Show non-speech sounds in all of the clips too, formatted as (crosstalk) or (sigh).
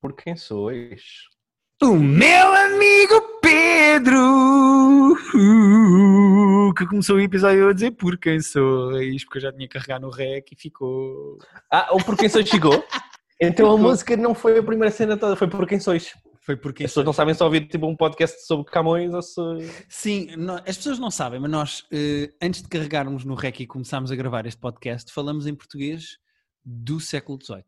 Por quem sois? O meu amigo Pedro, uh, que começou o episódio a dizer por quem sois, porque eu já tinha que carregar no rec e ficou. Ah, o Por quem sois chegou? Então a música não foi a primeira cena toda, foi Por quem sois. Foi por quem As pessoas não sabem só ouvir tipo um podcast sobre Camões ou se... Sim, as pessoas não sabem, mas nós, eh, antes de carregarmos no rec e começarmos a gravar este podcast, falamos em português do século XVIII.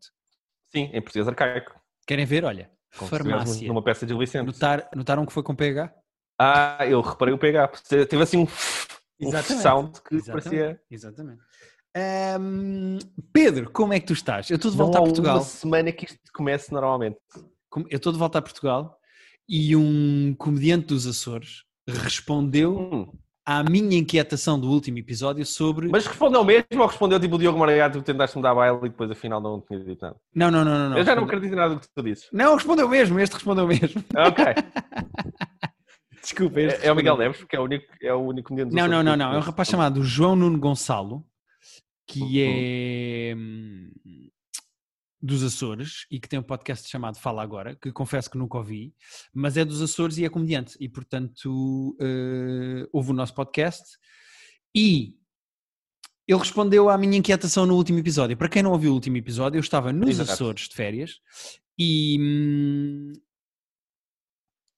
Sim, em português arcaico. Querem ver? Olha, Como farmácia. Numa peça de Vicente. Notar, notaram que foi com PH? Ah, eu reparei o PH. Teve assim um, um sound que Exatamente. parecia... Exatamente. Ahm, Pedro, como é que tu estás? Eu estou de Não volta há a Portugal. uma semana que isto comece normalmente. Eu estou de volta a Portugal e um comediante dos Açores respondeu Hum. À minha inquietação do último episódio sobre. Mas respondeu mesmo ou respondeu tipo o Diogo Maragado que tentaste mudar a baile e depois afinal não tinha dito nada? Não, não, não, não. não. eu já não acredito em nada do que tu dizes. Não, respondeu mesmo, este respondeu mesmo. Ok. (laughs) Desculpa, este É, é o Miguel. Neves, porque é o único, é o único Não, dos não, não, que não. É um rapaz chamado João Nuno Gonçalo, que Uhum. é hum, dos Açores e que tem um podcast chamado Fala Agora, que confesso que nunca ouvi, mas é dos Açores e é comediante. E, portanto, eh, ouve o nosso podcast e ele respondeu à minha inquietação no último episódio. Para quem não ouviu o último episódio, eu estava nos Exato. Açores de férias e hum,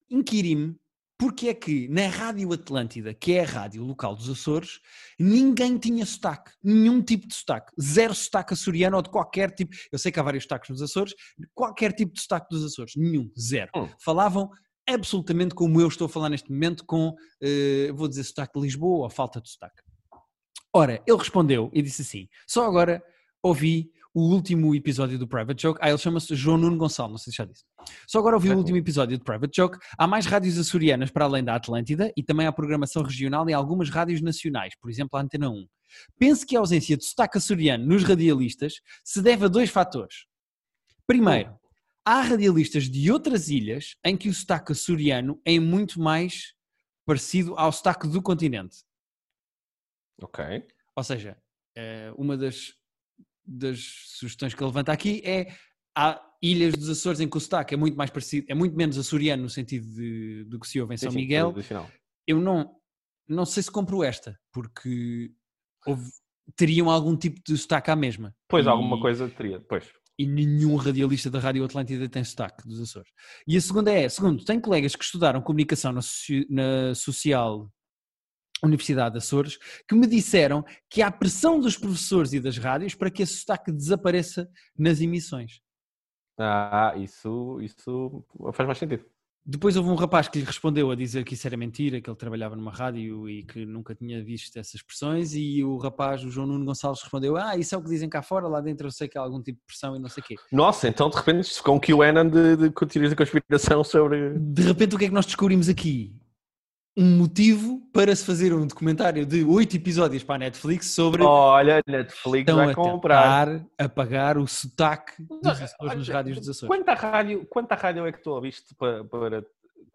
inquiri-me porque é que na Rádio Atlântida, que é a rádio local dos Açores, ninguém tinha sotaque, nenhum tipo de sotaque, zero sotaque açoriano ou de qualquer tipo. Eu sei que há vários sotaques nos Açores, qualquer tipo de sotaque dos Açores, nenhum, zero. Hum. Falavam absolutamente como eu estou a falar neste momento, com, eh, vou dizer, sotaque de Lisboa ou falta de sotaque. Ora, ele respondeu e disse assim: só agora ouvi o último episódio do Private Joke. Ah, ele chama-se João Nuno Gonçalo, não sei se já disse. Só agora ouvi o último episódio do Private Joke. Há mais rádios açorianas para além da Atlântida e também há programação regional em algumas rádios nacionais, por exemplo, a Antena 1. Penso que a ausência de sotaque açoriano nos radialistas se deve a dois fatores. Primeiro, há radialistas de outras ilhas em que o sotaque açoriano é muito mais parecido ao sotaque do continente. Ok. Ou seja, eh, uma das, das sugestões que ele levanta aqui é há ilhas dos Açores em que o sotaque é muito mais parecido, é muito menos açoriano no sentido de- do que se ouve em Sim, São sim, Miguel. tradicional. Eu não, não sei se compro esta, porque houve- teriam algum tipo de sotaque à mesma. Pois, E- alguma coisa teria. Pois. e nenhum radialista da Rádio Atlântida tem sotaque dos Açores. E a segunda é, segundo, tem colegas que estudaram comunicação na, na Social Universidade de Açores que me disseram que há pressão dos professores e das rádios para que esse sotaque desapareça nas emissões. Ah, isso, isso faz mais sentido. Depois houve um rapaz que lhe respondeu a dizer que isso era mentira, que ele trabalhava numa rádio e que nunca tinha visto essas expressões e o rapaz, o João Nuno Gonçalves, respondeu ah, isso é o que dizem cá fora, lá dentro eu sei que há algum tipo de pressão e não sei o quê. Nossa, então de repente ficou um QAnon de, de teorias da conspiração sobre. de repente o que é que nós descobrimos aqui? Um motivo para se fazer um documentário de oito episódios para a Netflix sobre Olha, Netflix estão vai a comprar. tentar apagar o sotaque dos Açores nas olha, rádios dos Açores. Quanta rádio, quanta rádio é que tu ouviste para, para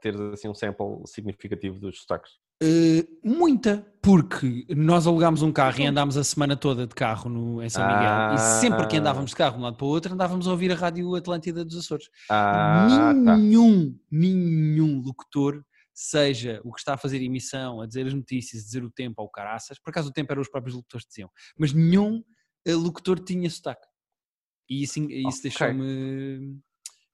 teres assim um sample significativo dos sotaques? Uh, muita, porque nós alugámos um carro e andámos a semana toda de carro no, em São Miguel e sempre que Ah. andávamos de carro de um lado para o outro andávamos a ouvir a rádio Atlântida dos Açores. Ah, tá. nenhum, nenhum locutor, seja o que está a fazer emissão, a dizer as notícias, a dizer o tempo ao caraças, por acaso o tempo eram os próprios locutores que diziam, mas nenhum eh, locutor tinha sotaque. E isso, isso Ok. deixou-me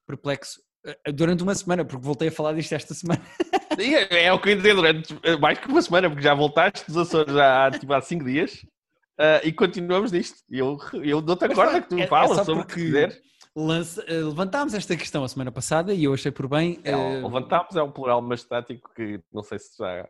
perplexo eh, durante uma semana, porque voltei a falar disto esta semana. (laughs) É, é o que eu dizer durante eh, mais que uma semana, porque já voltaste dos Açores já há, tipo, há cinco dias ah, e continuamos nisto. Eu, eu dou-te a corda que tu é- é falas só sobre o que quiseres. Lança- eh, levantámos esta questão a semana passada e eu achei por bem. É, eh, levantámos é um plural mastático que não sei se já.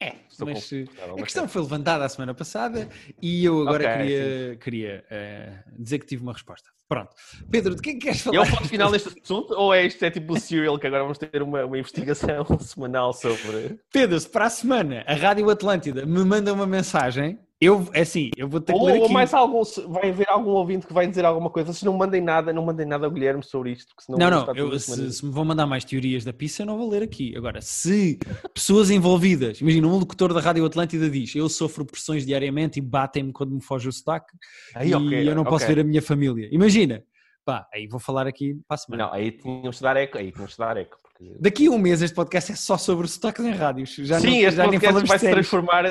é, estou mas eh, A questão foi levantada a semana passada e eu agora Ok, queria, queria eh, dizer que tive uma resposta. Pronto. Pedro, de que é que queres falar? É o ponto final deste assunto ou é isto é tipo o serial que agora vamos ter uma, uma investigação (laughs) semanal sobre. Pedro, se para a semana a Rádio Atlântida me manda uma mensagem, eu, é assim, eu vou ter que Ou, ler ou aqui. mais algum, vai haver algum ouvinte que vai dizer alguma coisa. Se não mandem nada, não mandem nada ao Guilherme sobre isto. Porque senão Não, não, eu- se, se me vão mandar mais teorias da pizza, eu não vou ler aqui. Agora, se pessoas envolvidas, imagina, um locutor da Rádio Atlântida diz eu sofro pressões diariamente e batem-me quando me foge o sotaque Aí, e ok, eu não posso ok. ver a minha família. Imagina, Pá, aí vou falar aqui para a semana. Não, aí tínhamos de dar eco. Aí tínhamos de dar eco. Porque... Daqui a um mês este podcast é só sobre sotaques em rádios. Já Sim, não, este já podcast vai se transformar,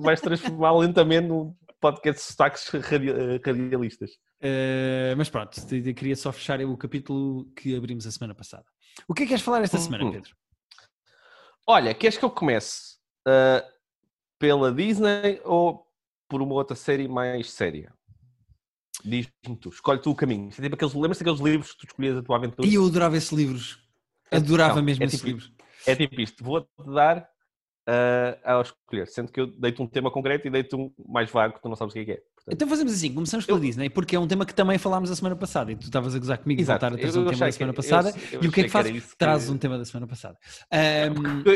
vai se transformar lentamente num podcast de sotaques radi- radialistas. Eh, mas pronto, queria só fechar o capítulo que abrimos a semana passada. O que é que queres falar esta semana, Uhum. Pedro? Olha, queres que eu comece ah, pela Disney ou por uma outra série mais séria? Diz-me tu, escolhe tu o caminho. É tipo aqueles, daqueles livros que tu escolhias a tua aventura? E eu adorava esses livros. Adorava Não, mesmo é tipo- livros. É tipo isto, vou-te dar ah, ao escolher, sendo que eu dei-te um tema concreto e dei-te um mais vago que tu não sabes o que é que é. Portanto, Então fazemos assim, começamos pela Eu- Disney, porque é um tema que também falámos a semana passada e tu estavas a gozar comigo e Exato, voltar a trazer eu um tema da semana passada. eu e o que é que que fazes? que- Trazes um tema da semana passada.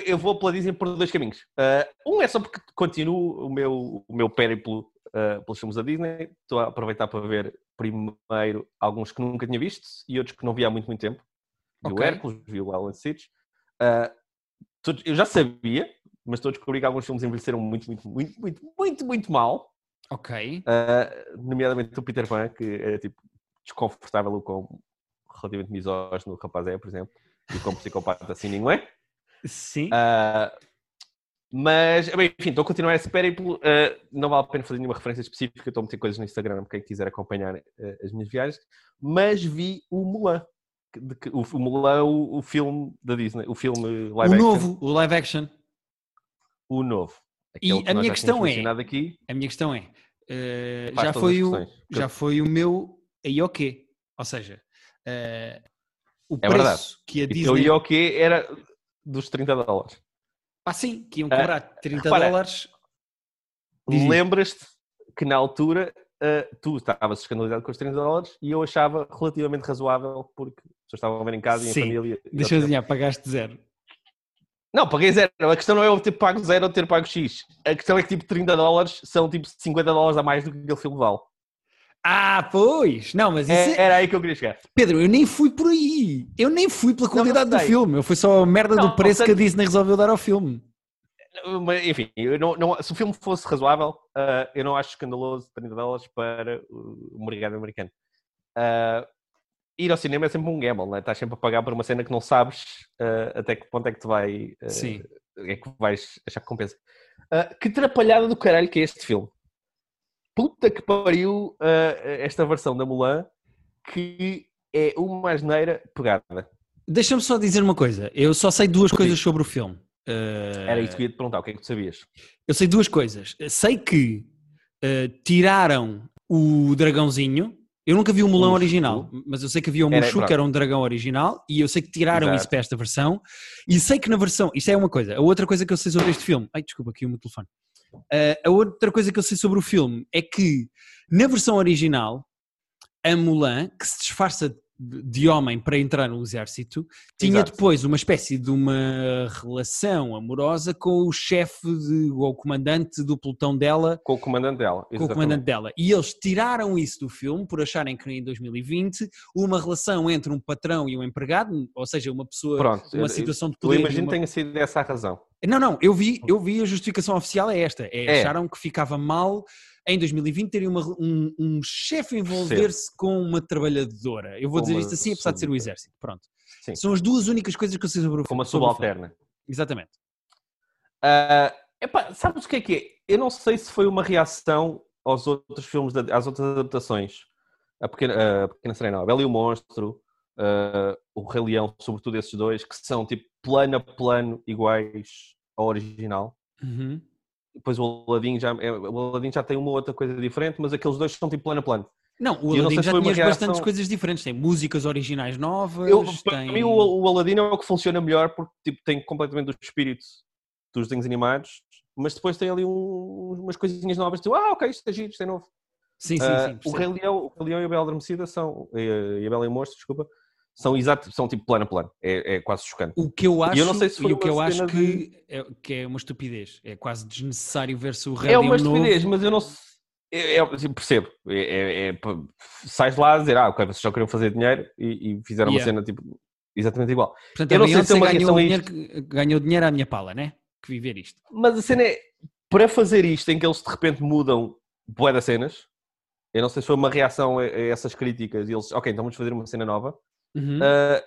Eu- vou pela Disney por dois caminhos. Ah, um é só porque continuo o meu, o meu périplo ah, pelos filmes da Disney. Estou a aproveitar para ver primeiro alguns que nunca tinha visto e outros que não vi há muito, muito tempo. Vi Ok. o Hércules, vi o Alan Sitch. Todos- eu já sabia, mas estou a descobrir que alguns filmes envelheceram muito, muito, muito, muito, muito, muito mal. ok. Ah, nomeadamente o Peter Pan, que é tipo desconfortável o quão relativamente misógino o rapaz é, por exemplo. E como psicopata assim ninguém é. Sim. Ah, mas, bem, enfim, estou a continuar esse périplo. ah, não vale a pena fazer nenhuma referência específica. Estou a meter coisas no Instagram para quem quiser acompanhar ah, as minhas viagens. Mas vi o Mulan. De que- o, o Mulan, o, o filme da Disney, o filme o live action. novo, o live action. O novo. E Aquele que a nós minha questão é- Aqui, A minha questão é, já, foi o, questões. já foi o meu IOQ. Ou seja, eh, o É verdade. preço que a E o Disney... IOQ era dos 30 dólares. Ah, sim, que iam Ah, cobrar 30 repara, dólares. Lembras-te que na altura ah, tu estavas escandalizado com os 30 dólares e eu achava relativamente razoável porque as pessoas estavam a ver em casa e em Sim. família. Deixa eu adivinhar, pagaste zero. Não, paguei zero. A questão não é eu ter pago zero ou ter pago X. A questão é que tipo 30 dólares são tipo 50 dólares a mais do que aquele filme vale. Ah, pois! Não, mas isso É- é... Era aí que eu queria chegar. Pedro, eu nem fui por aí. Eu nem fui pela qualidade do sei. filme. Eu fui só a merda Não, do preço que a Disney resolveu dar ao filme. Enfim, não, não- se o filme fosse razoável, ah, eu não acho escandaloso 30 dólares para o mercado americano. Ah, ir ao cinema é sempre um gamble, não é? Estás sempre a pagar por uma cena que não sabes ah, até que ponto é que te vai. Sim. É que vais achar que compensa. Que trapalhada do caralho que é este filme. Puta que pariu esta versão da Mulan que é uma asneira pegada. Deixa-me só dizer uma coisa. Eu só sei duas Sim. coisas sobre o filme. Eh, Era isso que eu ia te perguntar, o que é que tu sabias? Eu sei duas coisas. Sei que eh, tiraram o dragãozinho. Eu nunca vi o Mulão O original, mas eu sei que havia o Mushu, que era um dragão original, e eu sei que tiraram Exato. isso para esta versão. E sei que na versão. Isto é uma coisa. A outra coisa que eu sei sobre este filme. Ai, desculpa, aqui o meu telefone. Eh, a outra coisa que eu sei sobre o filme é que na versão original, a Mulan, que se disfarça de de homem para entrar no exército, tinha Exato. depois uma espécie de uma relação amorosa com o chefe de- ou o comandante do pelotão dela, Com o comandante dela. com o comandante dela. E eles tiraram isso do filme por acharem que em 2020 uma relação entre um patrão e um empregado, ou seja, uma pessoa, Pronto, uma eu- situação de Eu poder. e imagino uma- que tenha sido essa a razão. Não, não, eu vi, eu vi a justificação oficial é esta. É, É. Acharam que ficava mal em 2020 terem uma- um, um chefe envolver-se com uma trabalhadora. Eu vou dizer uma isto assim, apesar de ser o exército. Pronto. Sim. São as duas únicas coisas que eu sei sobre o Com uma subalterna. Exatamente. Ah, epá, sabes o que é que é? Eu não sei se foi uma reação aos outros filmes, às outras adaptações. A Pequena, a Pequena Sereia, não, a Bela e o Monstro, ah, o Rei Leão, sobretudo esses dois, que são tipo plano a plano iguais ao original. Uhum. Depois o Aladdin já, é- o Aladdin já tem uma outra coisa diferente, mas aqueles dois são tipo plano a plano. Não, o não Aladdin já tinha uma bastantes reação- coisas diferentes. Tem músicas originais novas. Eu, para tem... mim, o, o Aladdin é o que funciona melhor porque tipo, tem completamente o espírito dos desenhos animados, mas depois tem ali um- umas coisinhas novas. Tu, ah, ok, isto é giro, isto é novo. Sim, sim, Ah, sim. o. Rei Leão, o Rei Leão e a Bela Adormecida são, e, e a Bela e o Monstro, desculpa, são exato, são tipo plano a plano. É, é quase chocante. O que eu acho, eu não sei se foi e o que eu uma acho que, é, que é uma estupidez. É quase desnecessário ver-se o É Leão uma novo. estupidez, mas eu não sei. É, é, assim, percebo. É, é, é, sais de lá a dizer, ah, ok, vocês só queriam fazer dinheiro e, e fizeram Yeah. uma cena tipo exatamente igual. Portanto, Eu não sei se é uma ganhou, dinheiro, que- ganhou dinheiro à minha pala, né? Que viver isto. Mas a cena é, para fazer isto em que eles de repente mudam bué das cenas, Eu não sei se foi uma reação a, a essas críticas e eles, ok, então vamos fazer uma cena nova. Uhum. Uh,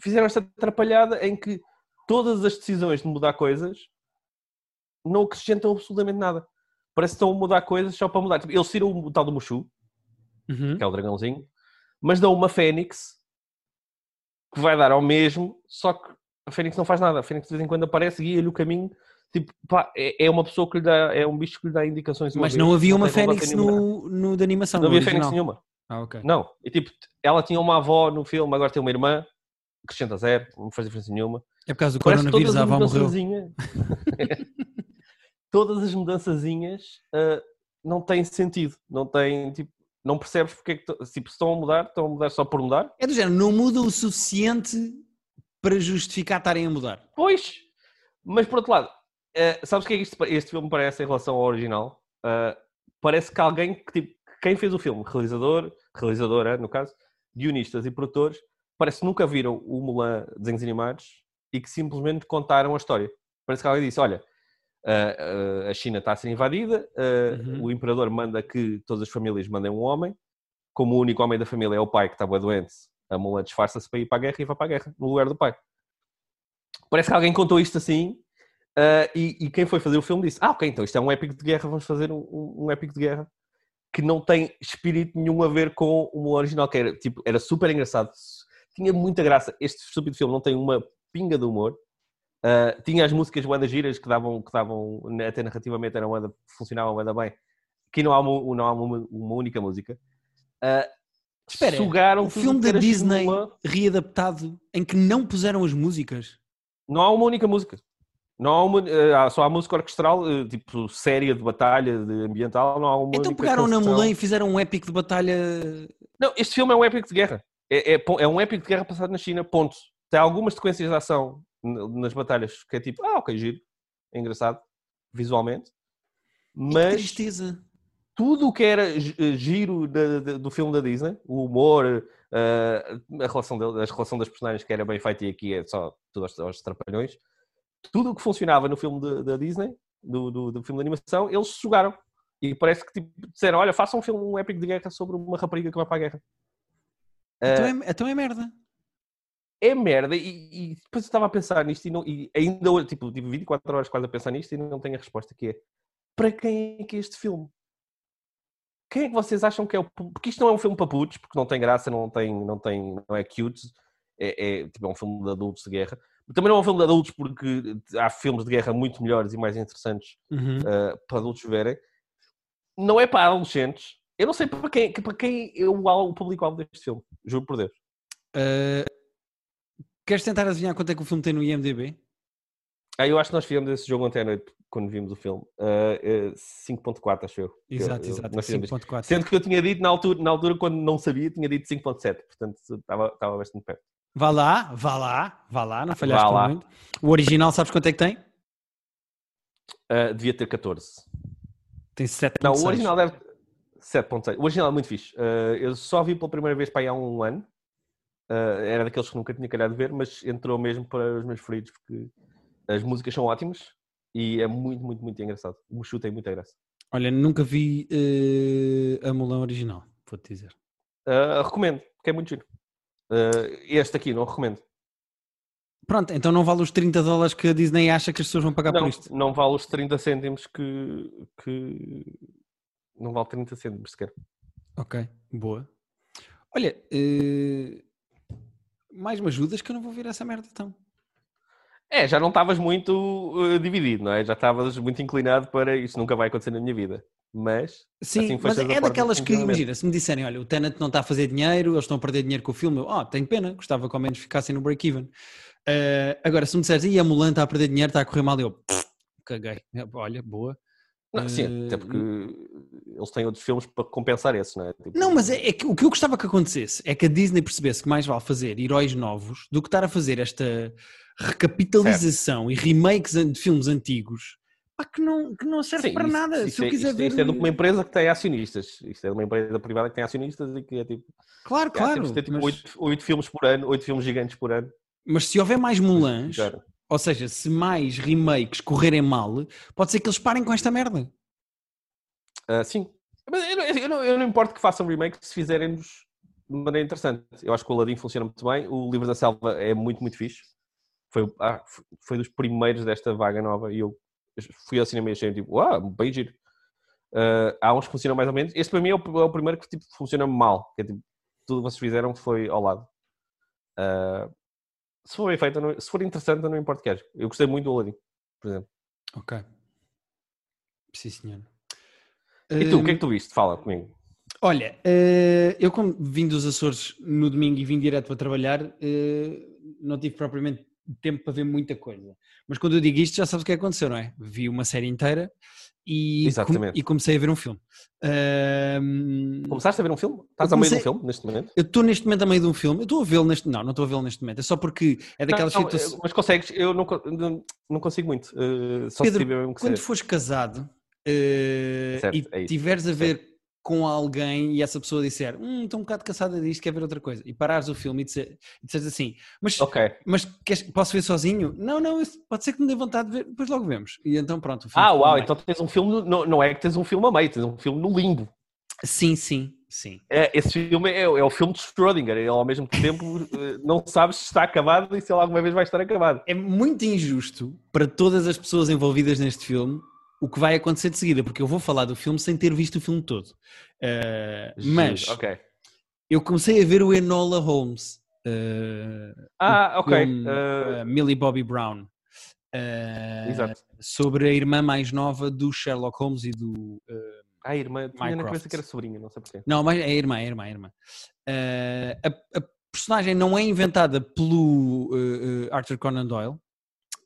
fizeram esta atrapalhada em que todas as decisões de mudar coisas não acrescentam absolutamente nada. Parece que estão a mudar coisas só para mudar. Tipo, eles tiram o tal do Mushu, Uhum. que é o dragãozinho, mas dão uma Fênix que vai dar ao mesmo, só que a Fênix não faz nada. A Fênix de vez em quando aparece, guia-lhe o caminho. Tipo, pá, é, é uma pessoa que lhe dá, é um bicho que lhe dá indicações. Mas vez, não havia uma tem Fênix no, no de animação. Não havia Fênix nenhuma. Ah, ok. Não. E tipo, ela tinha uma avó no filme, agora tem uma irmã, acrescenta zero, não faz diferença nenhuma. É por causa do Parece que coronavírus, todas a as avó morreu. mudançazinhas. (laughs) todas as mudançazinhas ah, não têm sentido. Não têm, tipo, não percebes porque é que tipo, se estão a mudar, estão a mudar só por mudar. É do género, não muda o suficiente para justificar estarem a mudar. Pois, mas por outro lado, eh, sabes o que é que isto- este filme parece em relação ao original? Eh, parece que alguém que, tipo, quem fez o filme, realizador, realizadora, no caso, guionistas e produtores, parece que nunca viram o Mulan desenhos animados e que simplesmente contaram a história. Parece que alguém disse: Olha, a China está a ser invadida, Uhum. o imperador manda que todas as famílias mandem um homem, como o único homem da família é o pai que estava doente, a Mulan disfarça-se para ir para a guerra e vai para a guerra, no lugar do pai. Parece que alguém contou isto assim ah, e, e quem foi fazer o filme disse: Ah, ok, então isto é um épico de guerra, vamos fazer um, um, um épico de guerra que não tem espírito nenhum a ver com o original, que era, tipo, era super engraçado, tinha muita graça. Este estúpido filme não tem uma pinga de humor. Ah, tinha as músicas bandas giras que davam, que davam até narrativamente eram banda, funcionavam banda bem. Aqui não há uma, não há uma, uma única música. Ah, Espera, sugaram filme da Disney Mulan. readaptado em que não puseram as músicas. Não há uma única música. Não há uma, eh, só há música orquestral, eh, tipo séria de batalha, de ambiental, não há uma Então pegaram na. Mulan e fizeram um épico de batalha. Não, este filme é um épico de guerra. É, é, é um épico de guerra passado na China, ponto. Tem algumas sequências de ação nas batalhas que é tipo, ah, ok, giro, é engraçado, visualmente. Que Mas tristeza. tudo o que era eh, giro da- da- do filme da Disney, o humor, eh, a relação, dele- a relação das personagens que era bem feita e aqui é só tudo aos, aos trapalhões, tudo o que funcionava no filme da- Disney, do, do, do filme de animação, eles sugaram. E parece que tipo, disseram, olha, façam um filme, um épico de guerra sobre uma rapariga que vai para a guerra. Então Eh, é, então é merda. é merda e, e depois eu estava a pensar nisto e, não- e ainda hoje, tipo, tive 24 horas quase a pensar nisto e não tenho a resposta que é para quem é que é este filme? Quem é que vocês acham que é o porque isto não é um filme para putos, porque não tem graça, não tem, não tem, não é cute, é, é, tipo, é um filme de adultos de guerra. Também não é um filme de adultos porque há filmes de guerra muito melhores e mais interessantes Uhum. uh, para adultos verem. Não é para adolescentes. Eu não sei para quem, para quem é o, al- o público-alvo deste filme. Juro por Deus. Uh, queres tentar adivinhar quanto é que o filme tem no IMDB? Ah, eu acho que nós fizemos esse jogo ontem à noite quando vimos o filme. Ah, eh, 5.4, acho eu. Exato, Eu- exato. nós fizemos isto. 5.4. Sendo que eu tinha dito na altura, na altura, quando não sabia, tinha dito 5.7. Portanto, estava, estava bastante perto. Vá lá, vá lá, vá lá, não falhaste Vá muito. O original, sabes quanto é que tem? Ah, devia ter 14. Tem 7.6. Não, o original deve... 7.6. O original é muito fixe. Ah, eu só vi pela primeira vez para aí há um ano. Ah, era daqueles que nunca tinha calhado de ver, mas entrou mesmo para os meus preferidos porque as músicas são ótimas e é muito, muito, muito engraçado. O Mushu tem muita graça. Olha, nunca vi uh, a Mulan original, vou-te dizer. Ah, recomendo, porque é muito giro. Ah, este aqui, não recomendo. Pronto, então não vale os 30 dólares que a Disney acha que as pessoas vão pagar por Não, isto. não vale os 30 cêntimos que, que. Não vale 30 cêntimos sequer. Ok, boa. Olha, eh, mais me ajudas que eu não vou ver essa merda então. É, já não estavas muito eh, dividido, não é? Já estavas muito inclinado para isto nunca vai acontecer na minha vida. Mas. Sim, Assim mas é daquelas que, imagina, se me disserem, olha, o Tenet não está a fazer dinheiro, eles estão a perder dinheiro com o filme, eu, oh, tenho pena, gostava que ao menos ficassem no break-even. Eh, agora, se me disseres, e a Mulan está a perder dinheiro, está a correr mal, eu, "Pff, caguei. Olha, boa. Não, sim, Eh, até porque eles têm outros filmes para compensar esse, não é? Tipo, Não, mas é, é que o que eu gostava que acontecesse é que a Disney percebesse que mais vale fazer heróis novos do que estar a fazer esta recapitalização e remakes de filmes antigos pá, que, não, que não serve Sim, para isso- nada. isso Se eu é- quiser isto- ver. Isto é de uma empresa que tem acionistas. Isto é de uma empresa privada que tem acionistas e que é tipo. Claro, ah, claro. ter tipo mas, oito, oito filmes por ano, oito filmes gigantes por ano. mas se houver mais Mulans, ou seja, se mais remakes correrem mal, pode ser que eles parem com esta merda. Ah, sim, Mas eu, não- eu não, eu não importo que façam remake se fizerem-nos de maneira interessante. Eu acho que o Aladdin funciona muito bem. O Livro da Selva é muito, muito fixe. Foi, ah, foi dos primeiros desta vaga nova e eu fui ao cinema e achei tipo, uau, bem giro. Ah, há uns que funcionam mais ou menos. Este para mim é o, é o primeiro que tipo, funciona mal. Que é, tipo, tudo o que vocês fizeram foi ao lado. Ah, se for bem feito, não- se for interessante, eu não importa o que haja. Eu gostei muito do Aladdin, por exemplo. Ok. Sim, senhor. E tu, o que é Hum, que tu viste? Fala comigo. Olha, eh, eu como vim dos Açores no domingo e vim direto para trabalhar, não tive propriamente tempo para ver muita coisa. Mas quando eu digo isto, já sabes o que aconteceu, não é? Vi uma série inteira e, com- e comecei a ver um filme. Começaste a ver um filme? Estás Eu a meio de um comecei- filme neste momento? eu estou neste momento a meio de um filme. Eu estou a vê-lo neste. Não, não estou a vê-lo neste momento. É só porque é daquelas Não, não, situações. mas consegues, eu não, não, não consigo muito. eh, só Pedro, Quando ser. fores casado eh, Certo, e é tiveres a ver com alguém e essa pessoa disser hum, estou um bocado cansada disto, quer ver outra coisa, e parares o filme e disser- e disseres assim, mas, Ok. mas queres- posso ver sozinho? Não, não, pode ser que me dê vontade de ver, depois logo vemos. E então pronto. Ah, uau, então tens um filme, não, não é que tens um filme a meio, tens um filme no limbo. Sim, sim, sim. É, esse filme é, é o filme de Schrödinger, ele ao mesmo tempo (laughs) eh, não sabes se está acabado e se ele alguma vez vai estar acabado. É muito injusto para todas as pessoas envolvidas neste filme o que vai acontecer de seguida, porque eu vou falar do filme sem ter visto o filme todo. Eh, mas Giro, Ok. eu comecei a ver o Enola Holmes. eh, Ah, ok. filme, uh, Millie Bobby Brown uh, Exato. sobre a irmã mais nova do Sherlock Holmes e do uh, Ah, irmã, tinha na cabeça que era sobrinha, não sei porquê. não, mas é a irmã, é a irmã, é a irmã. Uh, a, a personagem não é inventada pelo uh, uh, Arthur Conan Doyle.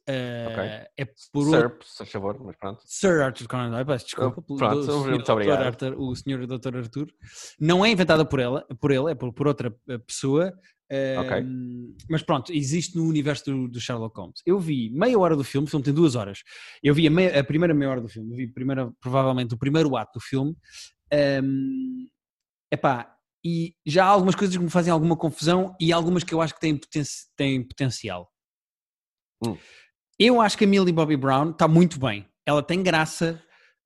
Uh, Ok. É por outro- Sir, se faz favor, mas pronto. Sir Arthur Conan Doyle, peço desculpa, pelo- pronto, do- muito Sr. obrigado. Dr. Arthur, o senhor Dr. Arthur, não é inventada por ela, por ele, é por, por outra eh, pessoa, eh, Ok. mas pronto, existe no universo do, do Sherlock Holmes. Eu vi meia hora do filme, o filme tem duas horas, eu vi a, meia- a primeira meia hora do filme, eu vi primeira, provavelmente o primeiro ato do filme, ehm, epá, e já há algumas coisas que me fazem alguma confusão e algumas que eu acho que têm, poten têm potencial. Hum. Eu acho que a Millie Bobby Brown está muito bem. Ela tem graça.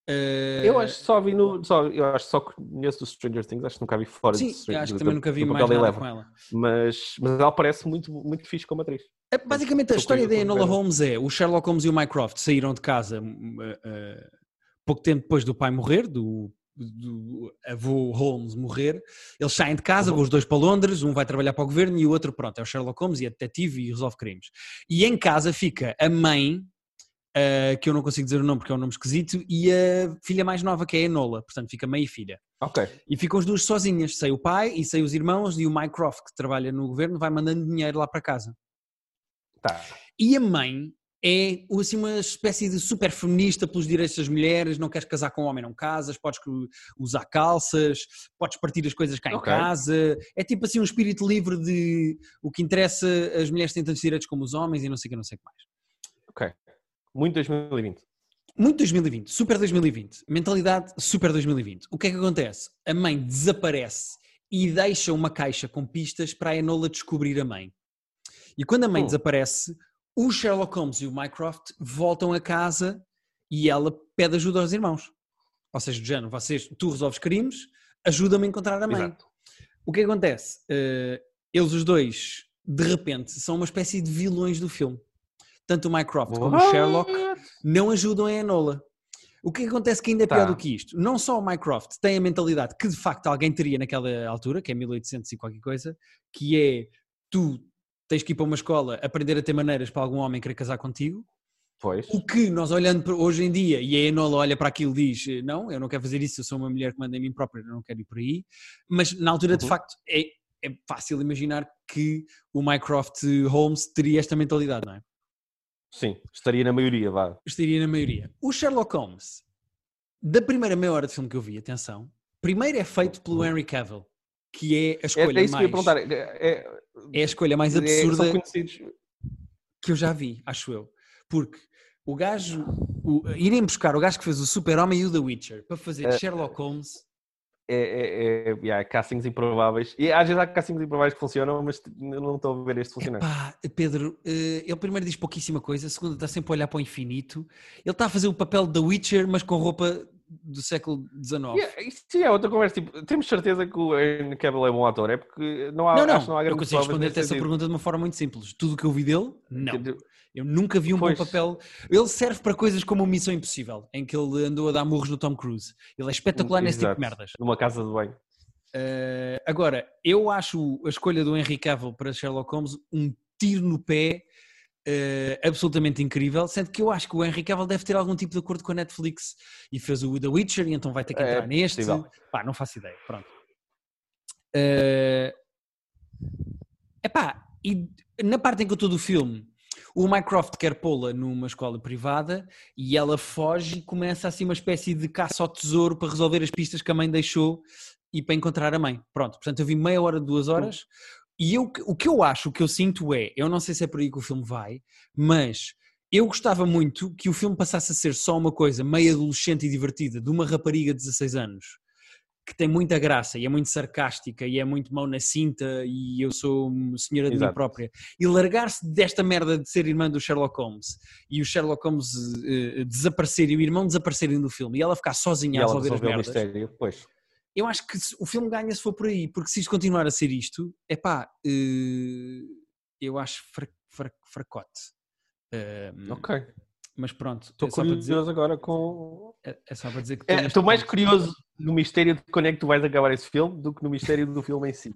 eh, Eu acho que só vi no. Só, eu acho só conheço do Stranger Things, acho que nunca vi fora Sim, Stranger acho que também nunca vi mais nada com ela. Mas, mas ela parece muito, muito fixe como atriz. É, Basicamente, a história da Enola. Holmes é: o Sherlock Holmes e o Mycroft saíram de casa eh, eh, pouco tempo depois do pai morrer, do, do avô Holmes morrer. Eles saem de casa, Uhum. vão os dois para Londres, um vai trabalhar para o governo e o outro, pronto, é o Sherlock Holmes e é detetive e resolve crimes. E em casa fica a mãe, eh, que eu não consigo dizer o nome porque é um nome esquisito, e a filha mais nova, que é a Enola, portanto fica mãe e filha. Ok. E ficam as duas sozinhas, sei o pai e sei os irmãos, e o Mycroft, que trabalha no governo, vai mandando dinheiro lá para casa. Tá. E a mãe é assim, uma espécie de super feminista pelos direitos das mulheres, não queres casar com um homem, não casas, podes usar calças, podes partir as coisas cá Ok. em casa, é tipo assim um espírito livre de o que interessa, as mulheres têm tantos direitos como os homens e não sei o que, não sei o que mais. Ok. Muito 2020. Muito 2020, super 2020, mentalidade super 2020. O que é que acontece? A mãe desaparece e deixa uma caixa com pistas para a Enola descobrir a mãe. E quando a mãe Hum. desaparece, o Sherlock Holmes e o Mycroft voltam a casa e ela pede ajuda aos irmãos. Ou seja, do género, vocês, tu resolves crimes, ajuda-me a encontrar a mãe. Exato. O que acontece? Eh, eles os dois, de repente, são uma espécie de vilões do filme. Tanto o Mycroft como o What? Sherlock não ajudam a Enola. O que acontece que ainda é pior Tá. do que isto? Não só o Mycroft tem a mentalidade que de facto alguém teria naquela altura, que é 1800 e qualquer coisa, que é tu tens que ir para uma escola aprender a ter maneiras para algum homem querer casar contigo. Pois. O que nós olhando para hoje em dia, e a Enola olha para aquilo e diz: Não, eu não quero fazer isso, eu sou uma mulher que manda em mim própria, eu não quero ir por aí. Mas na altura, de Uhum. facto, é, é fácil imaginar que o Mycroft Holmes teria esta mentalidade, não é? Sim, estaria na maioria, vá. estaria na maioria. O Sherlock Holmes, da primeira meia hora de filme que eu vi, atenção, primeiro é feito pelo Henry Cavill, que é a É, escolha é isso que eu ia mais perguntar. É, é, é a escolha mais é- absurda conhecidos. que eu já vi, acho eu. Porque o gajo, o, irem buscar o gajo que fez o Super-Homem e o The Witcher para fazer É. Sherlock Holmes, É, é, é, yeah, castings improváveis. E às vezes há castings improváveis que funcionam, mas eu não estou a ver este funcionar. pá, Pedro, eh, ele primeiro diz pouquíssima coisa, segundo está sempre a olhar para o infinito. Ele está a fazer o papel de The Witcher, mas com roupa do século XIX. Yeah, Isto é outra conversa. Tipo, temos certeza que o Henry Cavill é bom ator. É porque não há, Não, não, não há eu consigo responder-te essa sentido. pergunta de uma forma muito simples. Tudo o que eu vi dele, não. Tipo, Eu nunca vi um Pois. bom papel. Ele serve para coisas como Missão Impossível, em que ele andou a dar murros no Tom Cruise. Ele é espetacular nesse tipo de Exato. merdas. Numa casa de banho. Eh, agora, eu acho a escolha do Henry Cavill para Sherlock Holmes um tiro no pé eh, absolutamente incrível, sendo que eu acho que o Henry Cavill deve ter algum tipo de acordo com a Netflix e fez o The Witcher e então vai ter que É entrar neste. possível. Pá, não faço ideia, pronto. Eh, epá, e na parte em que eu estou do filme, o Mycroft quer pô-la numa escola privada e ela foge e começa assim uma espécie de caça ao tesouro para resolver as pistas que a mãe deixou e para encontrar a mãe. Pronto, portanto eu vi meia hora, duas horas e eu, o que eu acho, o que eu sinto é, eu não sei se é por aí que o filme vai, mas eu gostava muito que o filme passasse a ser só uma coisa meio adolescente e divertida de uma rapariga de 16 anos que tem muita graça e é muito sarcástica e é muito mão na cinta e eu sou senhora de mim própria e largar-se desta merda de ser irmã do Sherlock Holmes e o Sherlock Holmes eh, desaparecer e o irmão desaparecerem do filme e ela ficar E sozinha a ela resolver as merdas mistério. Pois. Eu acho que o filme ganha se for por aí, porque se isto continuar a ser isto, é pá, eu acho fra, fra, fracote. Eh, Ok. Mas pronto, Estou é para dizer, curioso agora com. é, é só para dizer que É, estou mais curioso no mistério de quando é que tu vais acabar esse filme do que no mistério do filme em si.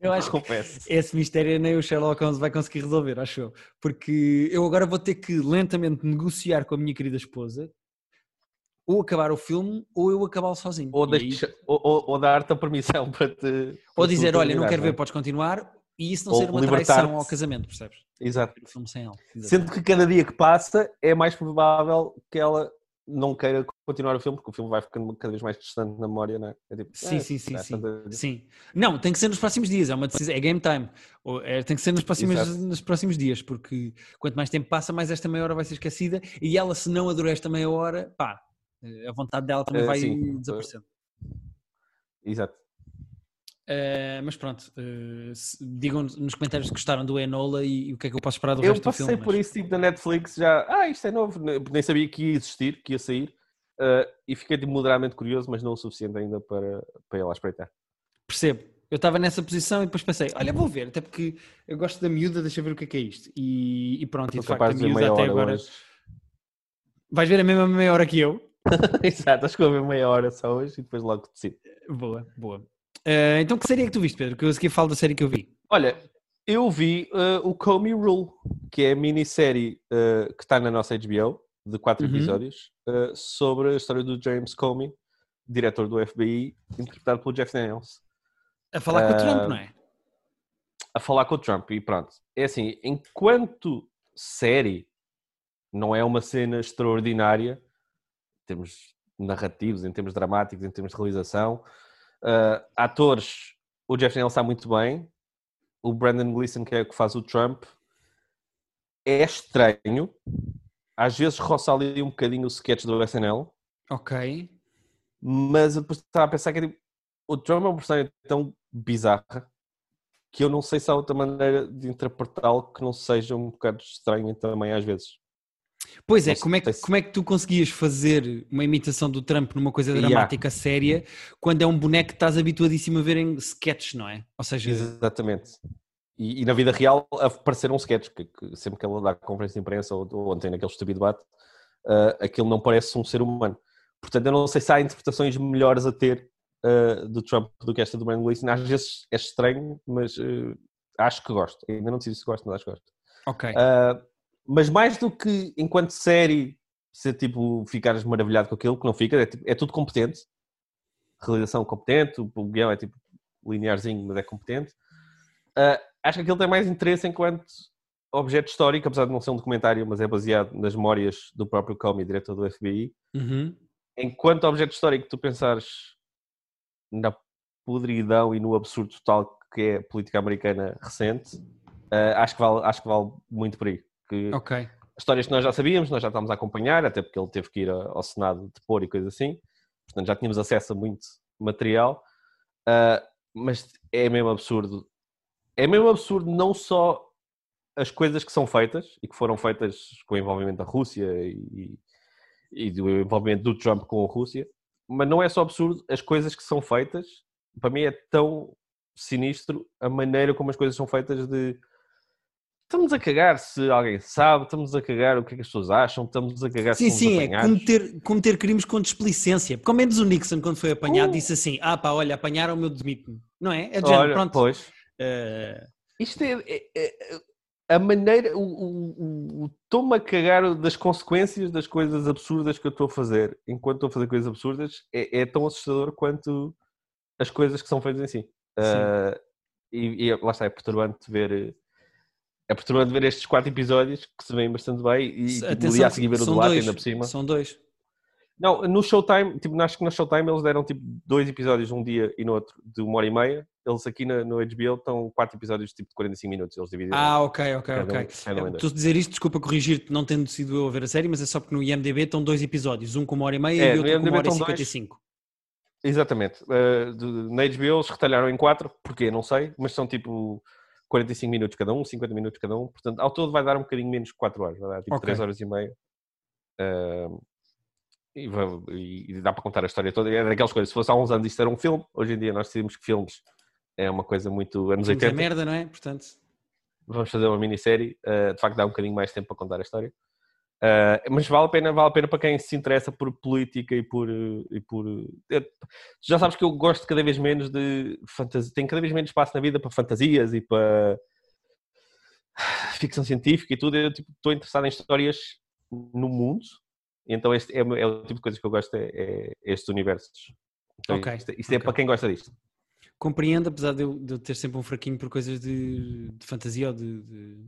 Eu (laughs) acho que esse mistério nem o Sherlock Holmes vai conseguir resolver, acho eu. Porque eu agora vou ter que lentamente negociar com a minha querida esposa ou acabar o filme ou eu acabá-lo sozinho. Ou, deixa- ou, ou- ou dar-te a permissão para te. ou dizer, olha, não quero ver, é? podes continuar, e isso não Ou ser uma traição ao casamento, percebes? Exato. O filme sem ela. Sendo que cada dia que passa é mais provável que ela não queira continuar o filme, porque o filme vai ficando cada vez mais distante na memória, não é? É tipo, Sim, ah, sim, sim, é sim. Sim. Não, tem que ser nos próximos dias, é uma decisão, é game time. É- tem que ser nos próximos, Exato. nos próximos dias, porque quanto mais tempo passa, mais esta meia hora vai ser esquecida e ela, se não adorar esta meia hora, pá, a vontade dela também Eh, vai sim. desaparecendo. Exato. Eh, mas pronto, eh, se- digam nos comentários se gostaram do Enola e, e o que é que eu posso esperar do Eu resto do passei filme. por mas- isso tipo na Netflix já. Ah, isto é novo, ne- nem sabia que ia existir, que ia sair. ah, e fiquei tipo, moderadamente curioso, mas não o suficiente ainda para, para ir lá espreitar. Percebo. Eu estava nessa posição e depois pensei, olha, vou ver, até porque eu gosto da miúda, deixa eu ver o que é que é isto. E, e pronto, e de facto a miúda até agora. hoje. Vais ver a mesma meia hora que eu. (laughs) Exato, acho que vou ver meia hora só hoje e depois logo decido. Boa, boa. Eh, então que série é que tu viste, Pedro? Que eu a seguir falo da série que eu vi. Olha, eu vi ah, o Comey Rule, que é a minissérie ah, que está na nossa HBO, de quatro Uhum. episódios, ah, sobre a história do James Comey, diretor do FBI, interpretado pelo Jeff Daniels. A falar com o Trump, não é? a falar com o Trump e pronto. É assim, enquanto série não é uma cena extraordinária, termos narrativos, em termos dramáticos, em termos de realização, ah, atores, o Jeff Daniels está muito bem, o Brandon Gleeson, que é o que faz o Trump, é estranho, às vezes roça ali um bocadinho o sketch do SNL, Ok. mas eu depois estava a pensar que tipo, o Trump é uma personagem tão bizarra que eu não sei se há outra maneira de interpretá-lo que não seja um bocado estranho também às vezes. Pois é, como é, que, como é que tu conseguias fazer uma imitação do Trump numa coisa Yeah. dramática séria quando é um boneco que estás habituadíssimo a ver em sketches, não é? Ou seja, Exatamente. E, e na vida real apareceram um sketch, que, que sempre que ele dá conferência de imprensa ou, ou ontem naquele estúpido debate, ah, aquilo não parece um ser humano. Portanto, eu não sei se há interpretações melhores a ter ah, do Trump do que esta do Brandon Gleeson. Às vezes é estranho, mas ah, acho que gosto. Ainda não decidi se gosto, mas acho que gosto. ok. Ah, mas mais do que enquanto série ser tipo ficares maravilhado com aquilo, que não fica, é, tipo- é tudo competente. Realização competente, o, guião é tipo linearzinho, mas é competente. Ah, acho que aquilo tem mais interesse enquanto objeto histórico, apesar de não ser um documentário, mas é baseado nas memórias do próprio Comey, diretor do FBI. Uhum. Enquanto objeto histórico, tu pensares na podridão e no absurdo total que é a política americana recente, ah, acho, que vale, acho que vale muito por aí. Que Ok. histórias que nós já sabíamos, nós já estávamos a acompanhar, até porque ele teve que ir ao Senado depor e coisa assim, portanto já tínhamos acesso a muito material, Ah, mas é mesmo absurdo. É mesmo absurdo não só as coisas que são feitas e que foram feitas com o envolvimento da Rússia e, e do envolvimento do Trump com a Rússia, mas não é só absurdo, as coisas que são feitas, para mim é tão sinistro a maneira como as coisas são feitas de estamos a cagar se alguém sabe, estamos a cagar o que é que as pessoas acham, estamos a cagar Sim, se sim, é apanhados. cometer, cometer crimes com displicência. Pelo menos o Nixon, quando foi apanhado, Uh. disse assim: Ah, pá, olha, apanharam o meu demito-me. Não é? É de género, Olha, pronto. Pois. Eh, Isto é, é- é- a maneira, o, o, o- a cagar das consequências das coisas absurdas que eu estou a fazer enquanto estou a fazer coisas absurdas é, é tão assustador quanto as coisas que são feitas em si. Ah, e, e lá está, é perturbante ver. É perturbante ver estes quatro episódios que se veem bastante bem e tipo, atenção, dia a seguir ver o debate dois, ainda por cima. São dois. Não, no Showtime, tipo, acho que no Showtime eles deram tipo dois episódios um dia e no outro de uma hora e meia. Eles aqui na- no HBO estão quatro episódios tipo de 45 minutos. Eles dividiram. Ah, ok, ok, ok. um. Estou a dizer isto, desculpa corrigir-te, não tendo sido eu a ver a série, mas é só porque no IMDB estão dois episódios, um com uma hora e meia É, e outro com uma hora e estão dois. 55. Exatamente. Uh, de- na HBO eles retalharam em 4, porquê? Não sei, mas são tipo 45 minutos cada um, 50 minutos cada um, portanto, ao todo vai dar um bocadinho menos que 4 horas, vai dar tipo Ok. 3 horas e meia. Uh, e, e- dá para contar a história toda. É daquelas coisas, se fosse há uns anos isto era um filme, hoje em dia nós decidimos que filmes é uma coisa muito anos Filmes é 80. merda, não é? Portanto, Vamos fazer uma minissérie, uh, de facto dá um bocadinho mais tempo para contar a história. Uh, mas vale a pena, vale a pena para quem se interessa por política e por. E por é- tu já sabes que eu gosto cada vez menos de fantasia, tenho cada vez menos espaço na vida para fantasias e para (sighs) ficção científica e tudo. Eu tipo, estou interessado em histórias no mundo, então este é, é o tipo de coisas que eu gosto, é, é estes universos. Então, Ok, Isto, isto é ok. para quem gosta disto. compreendo, apesar de eu, de eu ter sempre um fraquinho por coisas de, de fantasia ou de, de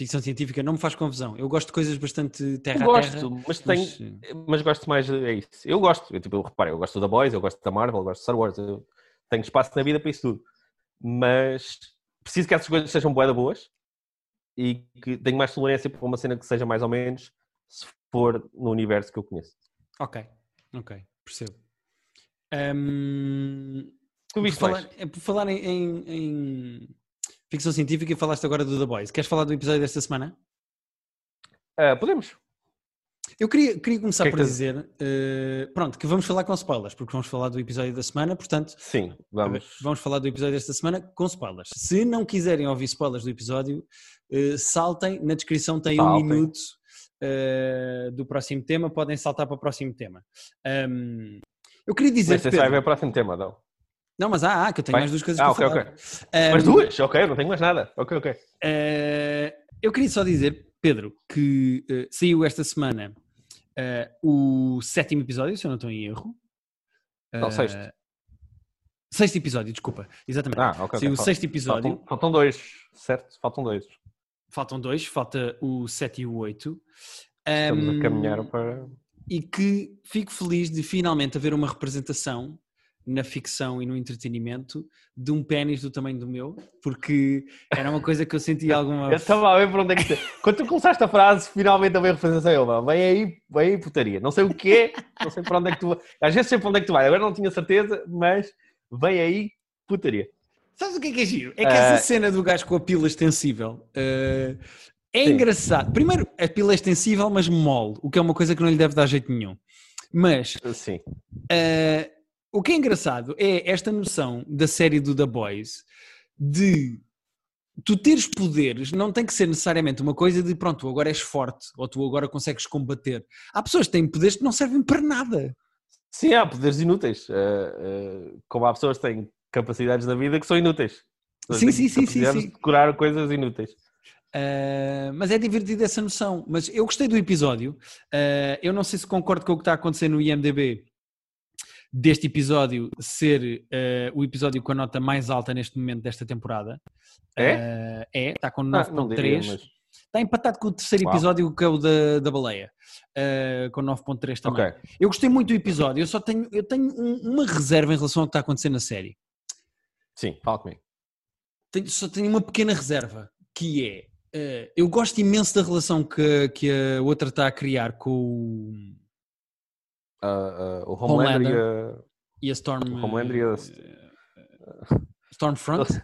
ficção científica, não me faz confusão. Eu gosto de coisas bastante terra Eu a terra. gosto, mas tenho, mas, eh, mas gosto mais, é isso. Eu gosto, eu, tipo, eu reparo, eu gosto da Boys, eu gosto da Marvel, eu gosto de Star Wars, eu tenho espaço na vida para isso tudo. Mas preciso que essas coisas sejam boas boas e que tenho mais tolerância para uma cena que seja mais ou menos se for no universo que eu conheço. Ok, ok, percebo. Tu por falar, é, por falar em, em- em ficção científica, falaste agora do The Boys. Queres falar do episódio desta semana? Ah, podemos. Eu queria, queria começar Que é que por tens- dizer, eh, pronto, que vamos falar com spoilers, porque vamos falar do episódio da semana, portanto, Sim, vamos. vamos falar do episódio desta semana com spoilers. Se não quiserem ouvir spoilers do episódio, eh, saltem, na descrição tem um Saltem. minuto eh, do próximo tema, podem saltar para o próximo tema. Ahm, eu queria dizer, Mas você vai ver Pedro, o próximo tema, não? Não, mas há, há, que eu tenho Vai? mais duas coisas Ah, para ok, falar. ok. Ahm, Mas duas? Ok, não tenho mais nada. Ok, ok. Eh, eu queria só dizer, Pedro, que eh, saiu esta semana eh, o sétimo episódio, se eu não estou em erro. Não, Eh, sexto. Sexto episódio, desculpa. Exatamente. Ah, ok. saiu o ok. sexto episódio. Faltam, faltam dois, certo? Faltam dois. Faltam dois, falta o 7 e o 8. Estamos Ahm, a caminhar para. E que fico feliz de finalmente haver uma representação na ficção e no entretenimento de um pênis do tamanho do meu, porque era uma coisa que eu sentia alguma. Eu estava a ver por onde é que. Quando tu começaste a frase, finalmente a ver a representação, eu, "Vá, vem aí, vem aí putaria. Não sei o que é, não sei para onde é que tu vai. Às vezes sei para onde é que tu vai, agora não tinha certeza, mas vem aí putaria. Sabes o que é que é giro? É que Ah. essa cena do gajo com a pila extensível eh, é Sim. engraçado. Primeiro, a pila é extensível, mas mole, o que é uma coisa que não lhe deve dar jeito nenhum. Mas Sim. eh, o que é engraçado é esta noção da série do The Boys de tu teres poderes não tem que ser necessariamente uma coisa de pronto, tu agora és forte ou tu agora consegues combater. Há pessoas que têm poderes que não servem para nada. Sim, há poderes inúteis. eh, eh, como há pessoas que têm capacidades na vida que são inúteis. Sim, sim, sim, sim, sim. decorar coisas inúteis. Uh, mas é divertido essa noção. Mas eu gostei do episódio. Uh, eu não sei se concordo com o que está a acontecer no IMDB deste episódio ser uh, o episódio com a nota mais alta neste momento desta temporada. É? Uh, é, está com Ah, não diria, 9.3. mas. Está empatado com o terceiro Uau. episódio que é o da, da baleia. uh, com 9.3 também. Ok. Eu gostei muito do episódio. Eu só tenho, eu tenho um- uma reserva em relação ao que está a acontecer na série. Sim, fala comigo. tenho- só tenho uma pequena reserva, que é, eh, eu gosto imenso da relação que, que a outra está a criar com o, ah, o Homelander, e e a Storm... O Homelander e a- eh, Stormfront.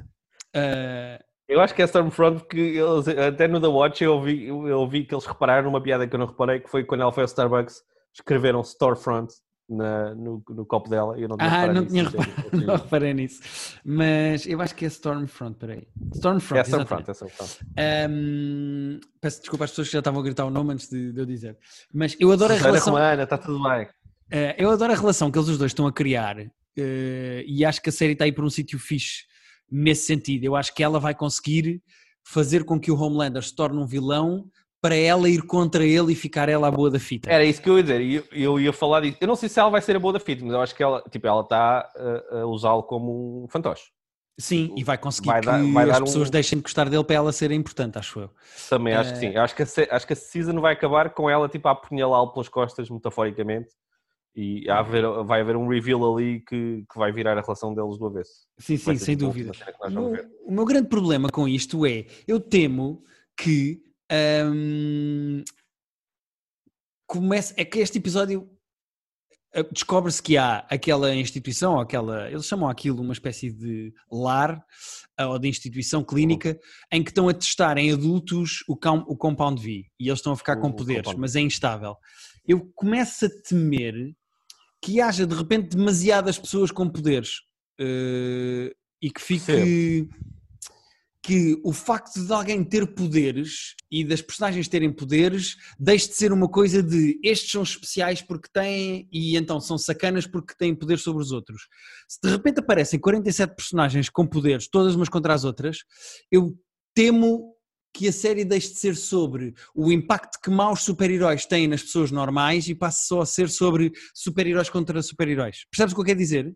Eh, Eu acho que é Stormfront porque eles, até no The Watch eu ouvi, eu ouvi que eles repararam numa piada que eu não reparei, que foi quando ela foi ao Starbucks escreveram storefront na, no, no copo dela e eu não Ah, não nisso, tinha (laughs) é reparado, não reparei nisso. Mas eu acho que é Stormfront, peraí. Stormfront, É exatamente. é storefront. Ahm, peço desculpa às pessoas que já estavam a gritar o nome antes de, de eu dizer. Mas eu adoro a relação. Romana, está tudo bem. Eh, eu adoro a relação que eles os dois estão a criar eh, e acho que a série está aí por um sítio fixe nesse sentido. Eu acho que ela vai conseguir fazer com que o Homelander se torne um vilão para ela ir contra ele e ficar ela a boa da fita. Era isso que eu ia dizer, eu, eu ia falar disso. Eu não sei se ela vai ser a boa da fit, mas eu acho que ela tipo, ela está a, a usá-lo como um fantoche. Sim, e vai conseguir Vai que dar- vai as dar um- pessoas deixem de gostar dele para ela ser importante, acho eu. Também acho que Eh, sim. Eu acho que, a, acho que a season vai acabar com ela tipo, a apunhalá-lo pelas costas, metaforicamente, e a haver, vai haver um reveal ali que, que vai virar a relação deles do avesso. Sim, sim, sem tipo, dúvida. O o meu grande problema com isto é, eu temo que hum, comece, é que este episódio eh, descobre-se que há aquela instituição, aquela, eles chamam aquilo uma espécie de lar eh, ou de instituição clínica em que estão a testar em adultos o, com- o Compound V e eles estão a ficar com poderes, mas é instável. Eu começo a temer que haja de repente demasiadas pessoas com poderes eh, e que fique que o facto de alguém ter poderes e das personagens terem poderes deixe de ser uma coisa de estes são especiais porque têm e então são sacanas porque têm poder sobre os outros. Se de repente aparecem 47 personagens com poderes, todas umas contra as outras, eu temo que a série deixe de ser sobre o impacto que maus super-heróis têm nas pessoas normais e passe só a ser sobre super-heróis contra super-heróis. Percebes o que eu quero dizer?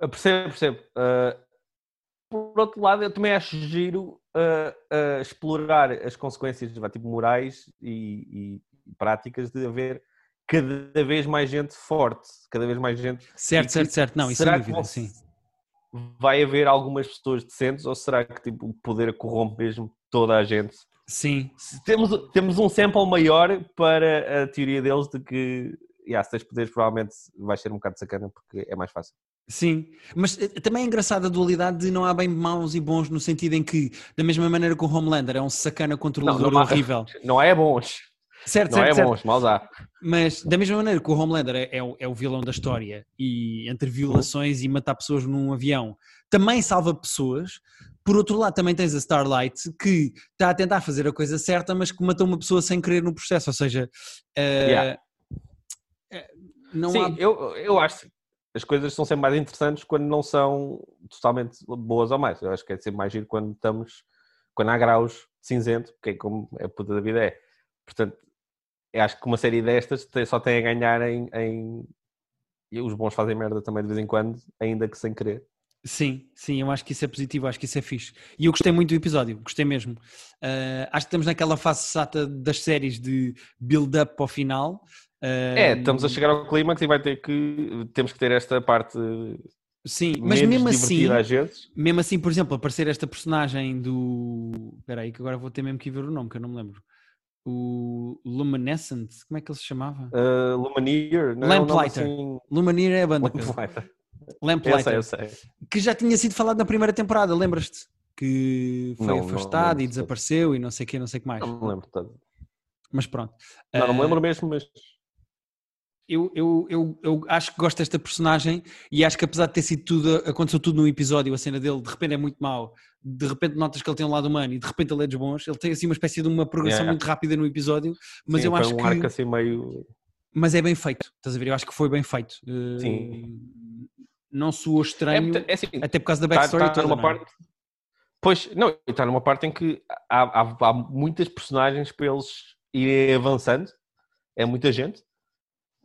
Eu percebo, percebo. Uh, por outro lado, eu também acho giro uh, uh, explorar as consequências tipo, morais e, e práticas de haver cada vez mais gente forte, cada vez mais gente. Certo, certo, que- certo. Não, isso será que dúvida, vão- sim. Vai haver algumas pessoas decentes ou será que tipo, o poder corrompe mesmo toda a gente? Sim, Temos, temos um sample maior para a teoria deles de que yeah, se tens poderes provavelmente vai ser um bocado sacana porque é mais fácil. Sim, mas eh, também é engraçada a dualidade de não há bem maus e bons no sentido em que, da mesma maneira que o Homelander é um sacana controlador não há- horrível. (laughs) Não é bons, Certo, não certo, é certo. bons, mal há. Mas da mesma maneira que o Homelander é, é o, é o vilão da história e entre violações e matar pessoas num avião também salva pessoas. Por outro lado, também tens a Starlight que está a tentar fazer a coisa certa, mas que matou uma pessoa sem querer no processo. Ou seja, eh, Yeah. eh, não Sim, há. eu, eu acho que as coisas são sempre mais interessantes quando não são totalmente boas ou mais. Eu acho que é sempre mais giro quando estamos, quando há graus cinzento, que é como a puta da vida é. Portanto, eu acho que uma série destas só tem a ganhar em, em- E os bons fazem merda também de vez em quando, ainda que sem querer. Sim, sim, eu acho que isso é positivo, acho que isso é fixe. E eu gostei muito do episódio, gostei mesmo. Uh, acho que estamos naquela fase sata das séries de build-up ao final. Uh, É, estamos a chegar ao clímax e vai ter que. Temos que ter esta parte Sim, mas mesmo assim, divertida às vezes. mesmo assim, por exemplo, aparecer esta personagem do. Espera aí, que agora vou ter mesmo que ir ver o nome, que eu não me lembro. O Luminescent, como é que ele se chamava? Uh, Lumineer, não é um Lamplighter. assim... Lumineer é a banda. (laughs) Pedro. Lamplighter. Eu sei, eu sei. que já tinha sido falado na primeira temporada, lembras-te? Que foi Não, não afastado lembro e de desapareceu e não sei o que, não sei o que mais. Não me lembro todo. Mas pronto. Não, não me Ah, lembro mesmo, mas eu, eu, eu, eu acho que gosto desta personagem e acho que apesar de ter sido tudo, aconteceu tudo num episódio, a cena dele de repente é muito mau, de repente notas que ele tem um lado humano e de repente ele é dos bons, ele tem assim uma espécie de uma progressão Yeah. muito rápida no episódio, mas sim, eu acho um que arco assim meio. mas é bem feito, estás a ver? Eu acho que foi bem feito. Uh, Sim. Não soou É, estranho, é assim, até por causa da está, backstory está toda, numa não é? parte. Pois, não, está numa parte em que há, há- há muitas personagens para eles irem avançando, é muita gente,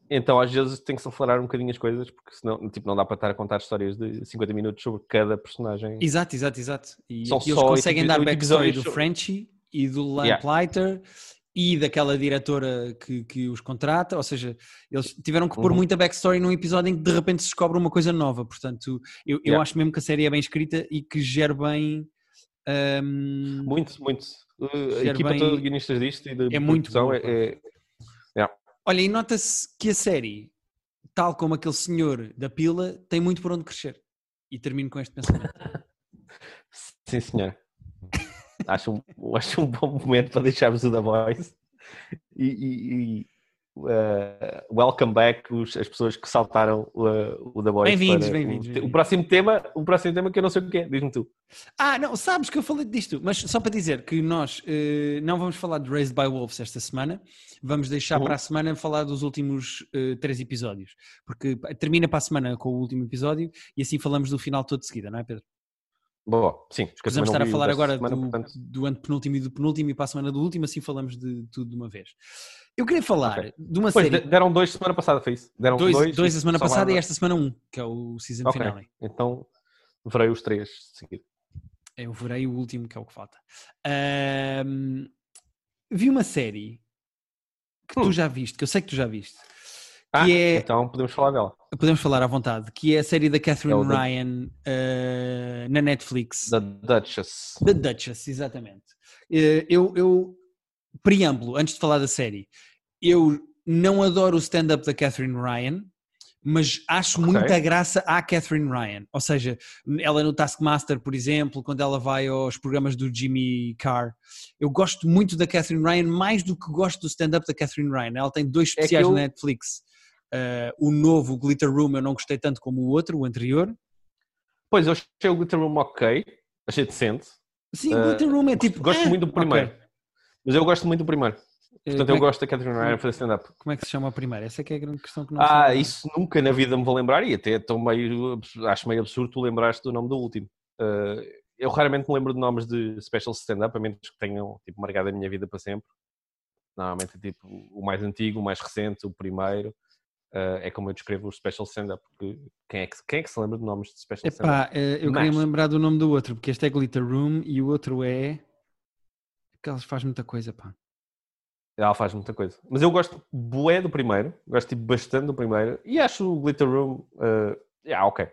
então às vezes tem que se acelerar um bocadinho as coisas, porque senão tipo, não dá para estar a contar histórias de 50 minutos sobre cada personagem. Exato, exato, exato. E São aqui eles conseguem dar backstory do. Frenchie e do Yeah. E daquela diretora que, que os contrata, ou seja, eles tiveram que pôr Uhum. muita backstory num episódio em que de repente se descobre uma coisa nova, portanto eu, eu Yeah. acho mesmo que a série é bem escrita e que gera bem... hum, Muito, muito. Uh, A equipa bem- toda de guionistas disto e de É muito boa, é, é- Olha, e nota-se que a série, tal como aquele senhor da pila, tem muito por onde crescer. E termino com este pensamento. (laughs) Sim, senhor. Acho, um, acho um bom momento para deixarmos o da Voice e, e- e uh, welcome back os, as pessoas que saltaram uh, o The Boys. Bem-vindos, bem-vindos, O, bem-vindos. o próximo tema, o próximo tema que eu não sei o que é, diz-me tu. Ah, não, sabes que eu falei disto, mas só para dizer que nós eh, não vamos falar de Raised by Wolves esta semana, vamos deixar Uhum. para a semana falar dos últimos três episódios, porque termina para a semana com o último episódio e assim falamos do final todo de seguida, não é, Pedro? Bom, sim. também estar a falar agora semana, do, portanto, do antepenúltimo e do penúltimo e para a semana do último, assim falamos de tudo de uma vez. Eu queria falar Ok. de uma Pois, série, de- deram dois semana passada, foi isso? Deram dois, dois, dois a semana passada vai- e esta semana um, que é o season Ok. finale. Então, verei os três de seguida. Eu verei o último, que é o que falta. Ahm, vi uma série que tu Hum. já viste, que eu sei que tu já viste, Ah, é, então podemos falar dela. podemos falar à vontade, que é a série da Catherine É Ryan ah, na Netflix. The Duchess. The Duchess, exatamente. Eh, Eu, eu, preâmbulo, antes de falar da série, eu não adoro o stand-up da Catherine Ryan, mas acho Ok. muita graça à Catherine Ryan. Ou seja, ela no Taskmaster, por exemplo, quando ela vai aos programas do Jimmy Carr, eu gosto muito da Catherine Ryan, mais do que gosto do stand-up da Catherine Ryan. Ela tem dois É especiais eu- na Netflix. Eh, o novo Glitter Room eu não gostei tanto como o outro, o anterior. Pois, eu achei o Glitter Room ok, achei decente. Sim, o Eh, Glitter Room é tipo. Gosto ah, muito do primeiro. Mas eu gosto muito do primeiro. Eh, Portanto, eu é que- gosto da Catherine Ryan fazer stand-up. Como é que se chama a primeira? Essa é que é a grande questão que não Ah, sei. isso nunca na vida me vou lembrar e até estou meio, acho meio absurdo tu lembraste do nome do último. Eh, eu raramente me lembro de nomes de special stand-up, a menos que tenham tipo, marcado a minha vida para sempre. Normalmente é tipo o mais antigo, o mais recente, o primeiro. Eh, é como eu descrevo os special stand-up, porque quem é, que, quem é que se lembra de nomes de special stand-up? Epá, eh, eu queria me Mas- lembrar do nome do outro, porque este é Glitter Room e o outro é. Que eles faz muita coisa, pá. Ela faz muita coisa. Mas eu gosto bué do primeiro, gosto tipo, bastante do primeiro e acho o Glitter Room, eh, yeah, ok.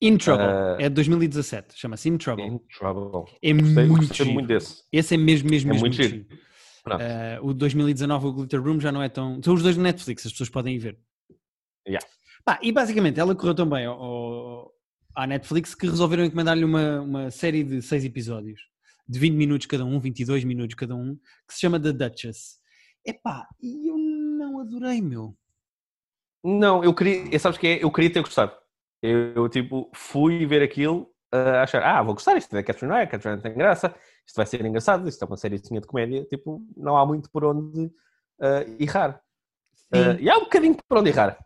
In Trouble, Eh, é de 2017, chama-se In Trouble. In Trouble. É Gostei, muito gostei giro. muito desse. Esse é mesmo, mesmo, É mesmo muito muito giro. giro. Eh, o 2019, o Glitter Room, já não é tão. São os dois na Netflix, as pessoas podem ir ver. Yeah. Pá, e basicamente ela correu tão bem ao- ao- à Netflix que resolveram encomendar-lhe uma, uma série de seis episódios, de 20 minutos cada um, 22 minutos cada um, que se chama The Duchess. Epá, e eu não adorei, meu. Não, eu queria, sabes que é? Eu queria ter gostado. Eu, eu, tipo, fui ver aquilo a achar, ah, vou gostar, isto é da Catherine Ryan, Catherine tem graça, isto vai ser engraçado, isto é uma sériezinha de comédia, tipo, não há muito por onde ah, errar. Ah, e há um bocadinho por onde errar.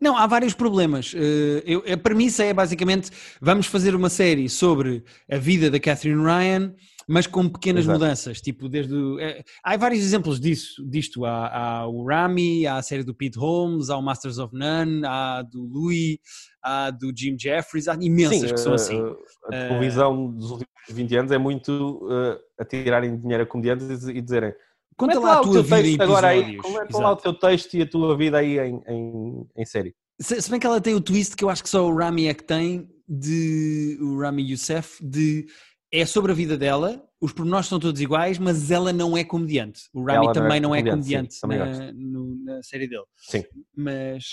Não, há vários problemas. Eh, eu- a premissa é basicamente vamos fazer uma série sobre a vida da Catherine Ryan, mas com pequenas Exato. mudanças. Tipo, desde o- eh, há vários exemplos disso, disto. Há, há o Rami, há a série do Pete Holmes, há o Masters of None, há do Louis, há do Jim Jeffries, há imensas Sim, que são assim. a Ah. televisão dos últimos 20 anos é muito ah, a tirarem dinheiro a comediantes e dizerem Conta "Mete lá a tua vida em agora aí, comenta lá o teu texto e a tua vida aí em, em, em série. Se, se bem que ela tem o twist que eu acho que só o Rami é que tem, de o Rami Youssef, de é sobre a vida dela, os pormenores são todos iguais, mas ela não é comediante. O Rami Ela não é também não é comediante, sim, também na, no- na série dele. Sim. Mas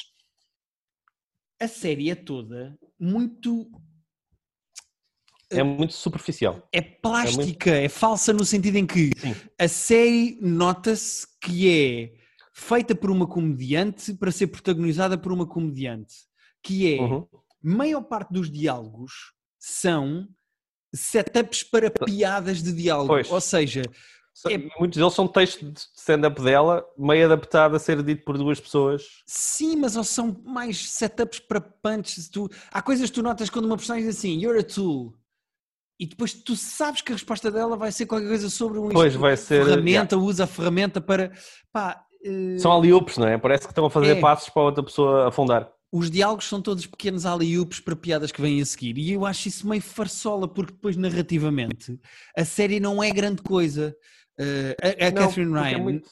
a série é toda muito. É muito superficial. É plástica, é, falsa no sentido em que Sim. a série nota-se que é feita por uma comediante para ser protagonizada por uma comediante. Que é Uhum. maior parte dos diálogos são setups para piadas de diálogo. Pois. Ou seja, É- Muitos deles são textos de stand-up dela, meio adaptado a ser dito por duas pessoas. sim, mas ou são mais setups para punches. Tu, há coisas que tu notas quando uma personagem diz assim, you're a tool. E depois tu sabes que a resposta dela vai ser qualquer coisa sobre um Pois vai ser. ferramenta, usa a ferramenta para. Pá, eh, São ali-oops, não é? Parece que estão a fazer É. passos para outra pessoa afundar. os diálogos são todos pequenos alley-oops para piadas que vêm a seguir. E eu acho isso meio farsola, porque depois narrativamente a série não é grande coisa. Eh, a a Não, Catherine é Ryan muito-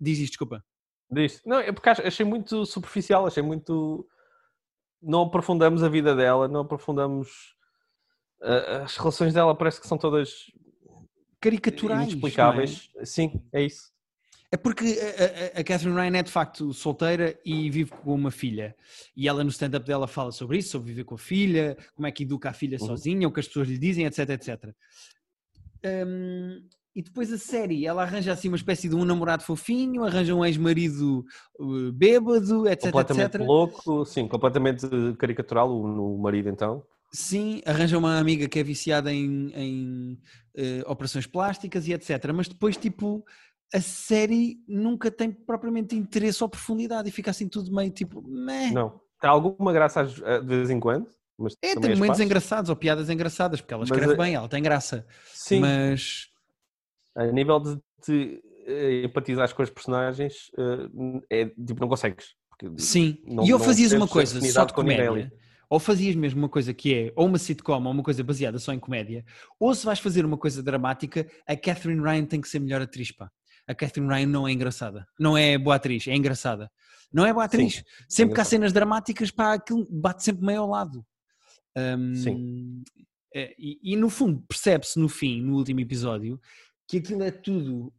diz isto, desculpa. Diz. Não, é porque achei muito superficial, achei muito. Não aprofundamos a vida dela, não aprofundamos. Ah, As relações dela parece que são todas Caricaturais. inexplicáveis. é? Sim, é isso. É porque a, a- a Catherine Ryan é de facto solteira e vive com uma filha. E ela no stand-up dela fala sobre isso, sobre viver com a filha, como é que educa a filha Uhum. sozinha, o que as pessoas lhe dizem, etc, etc. Hum, e depois a série, ela arranja assim uma espécie de um namorado fofinho, arranja um ex-marido uh, bêbado, etc, completamente etc. louco, sim, completamente caricatural o, no marido então. Sim, arranja uma amiga que é viciada em, em eh, operações plásticas e etc. Mas depois, tipo, a série nunca tem propriamente interesse ou profundidade e fica assim tudo meio tipo. Meh. Não. Tem alguma graça às- de vez em quando, mas É, tem as momentos engraçados ou piadas engraçadas, porque ela Mas, escreve eh, bem, ela tem graça. Sim, Mas a nível de, de, eh, empatizar com os personagens, eh, é, tipo, não consegues. porque sim, não- e ou não fazias uma coisa só de comédia. Ou fazias mesmo uma coisa que é ou uma sitcom ou uma coisa baseada só em comédia, ou se vais fazer uma coisa dramática, a Catherine Ryan tem que ser melhor atriz, pá. A Catherine Ryan não é engraçada, não é boa atriz, é engraçada. Não é boa atriz. Sim, sempre que há cenas dramáticas, pá, aquilo bate sempre meio ao lado. Hum, Sim. é, E, e, no fundo, percebe-se no fim, no último episódio, que aquilo é tudo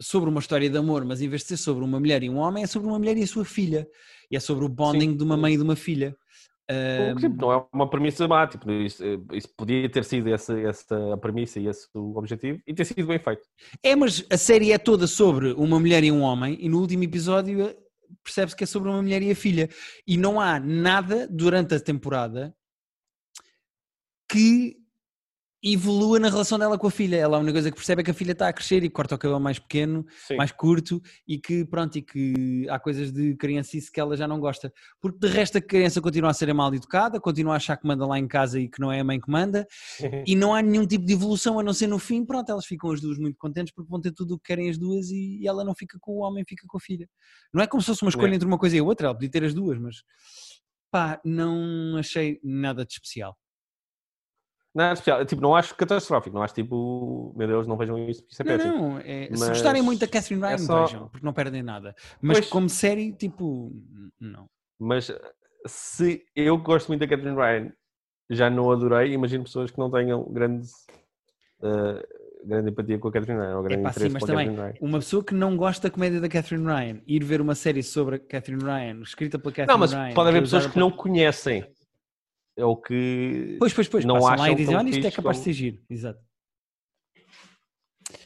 sobre uma história de amor, mas em vez de ser sobre uma mulher e um homem, é sobre uma mulher e a sua filha. E é sobre o bonding Sim. de uma mãe e de uma filha. Hum, não é uma premissa má, tipo, isso, eh, isso podia ter sido essa, essa a premissa e esse o objetivo e ter sido bem feito. É, mas a série é toda sobre uma mulher e um homem, e no último episódio eh, percebe-se que é sobre uma mulher e a filha. E não há nada durante a temporada que evolua na relação dela com a filha. Ela a única coisa que percebe é que a filha está a crescer e corta o cabelo mais pequeno, Sim. mais curto, e que pronto, e que há coisas de criancice que ela já não gosta. Porque de resto a criança continua a ser mal educada, continua a achar que manda lá em casa e que não é a mãe que manda, (laughs) e não há nenhum tipo de evolução a não ser no fim, pronto, elas ficam as duas muito contentes porque vão ter tudo o que querem as duas e, ela não fica com o homem, fica com a filha. Não é como se fosse uma escolha É. entre uma coisa e a outra, ela podia ter as duas, mas pá, não achei nada de especial. Não é especial, tipo, não acho catastrófico, não acho tipo, meu Deus, não vejam isso, porque isso é Não, péssimo. não, é- se Mas gostarem muito da Catherine Ryan, é só- vejam, porque não perdem nada. Mas Pois. como série, tipo, não. Mas se eu gosto muito da Catherine Ryan já não adorei, imagino pessoas que não tenham grande, eh, grande empatia com a Catherine Ryan ou grande Epá, sim, interesse mas com a também, Catherine Ryan. uma pessoa que não gosta da comédia da Catherine Ryan, ir ver uma série sobre a Catherine Ryan, escrita pela Catherine Não, mas Ryan, pode haver realizada pessoas que não conhecem. É o que. Pois, pois, pois, não passam lá e dizem, olha, isto é capaz de como- ser giro. Exato.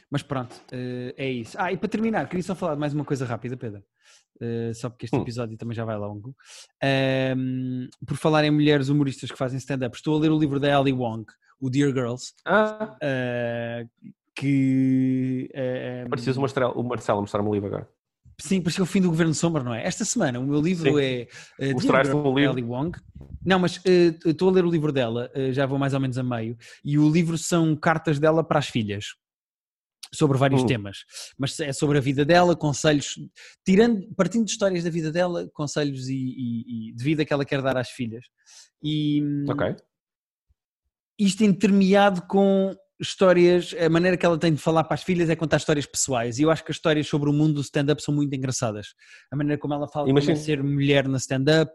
Mas pronto, eh, é isso. Ah, e para terminar, queria só falar de mais uma coisa rápida, Pedro. Eh, só porque este Hum. episódio também já vai longo. Ahm, por falar em mulheres humoristas que fazem stand-up, estou a ler o livro da Ellie Wong, o Dear Girls, Ah, eh, que... eh, preciso o Marcelo, o Marcelo mostrar-me o livro agora. Sim, parecia o fim do governo sombra, não é? Esta semana o meu livro Sim. é uh, Dear Mostraste-me Girl, o livro. Ellie Wong. Não, mas eh, estou a ler o livro dela, eh, já vou mais ou menos a meio, e o livro são cartas dela para as filhas. Sobre vários Hum. temas, mas é sobre a vida dela, conselhos, tirando, partindo de histórias da vida dela, conselhos e, e- e de vida que ela quer dar às filhas. E hum, Ok. isto intermeado com histórias, a maneira que ela tem de falar para as filhas é contar histórias pessoais. E eu acho que as histórias sobre o mundo do stand-up são muito engraçadas. A maneira como ela fala Imagino. como é ser mulher na stand-up,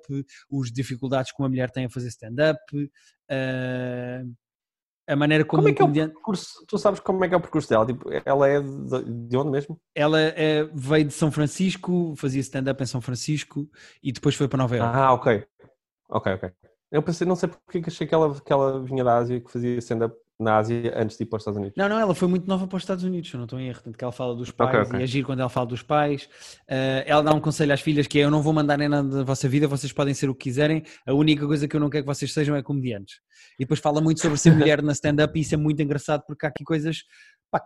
as dificuldades que uma mulher tem a fazer stand-up, eh, a maneira como, Como é que é o percurso? Tu sabes como é que é o percurso dela? Tipo, ela é de, de onde mesmo? Ela eh, veio de São Francisco, fazia stand-up em São Francisco e depois foi para Nova Iorque. Ah, ok. Ok, ok. Eu pensei, não sei porque que achei que ela, que ela vinha da Ásia, que fazia stand-up na Ásia antes de ir para os Estados Unidos. Não, não, ela foi muito nova para os Estados Unidos, eu não estou em erro. Tanto que ela fala dos pais ok. e agir quando ela fala dos pais. Eh, ela dá um conselho às filhas que é: Eu não vou mandar nem nada da vossa vida, vocês podem ser o que quiserem. A única coisa que eu não quero que vocês sejam é comediantes. E depois fala muito sobre ser (laughs) mulher na stand-up e isso é muito engraçado porque há aqui coisas pá,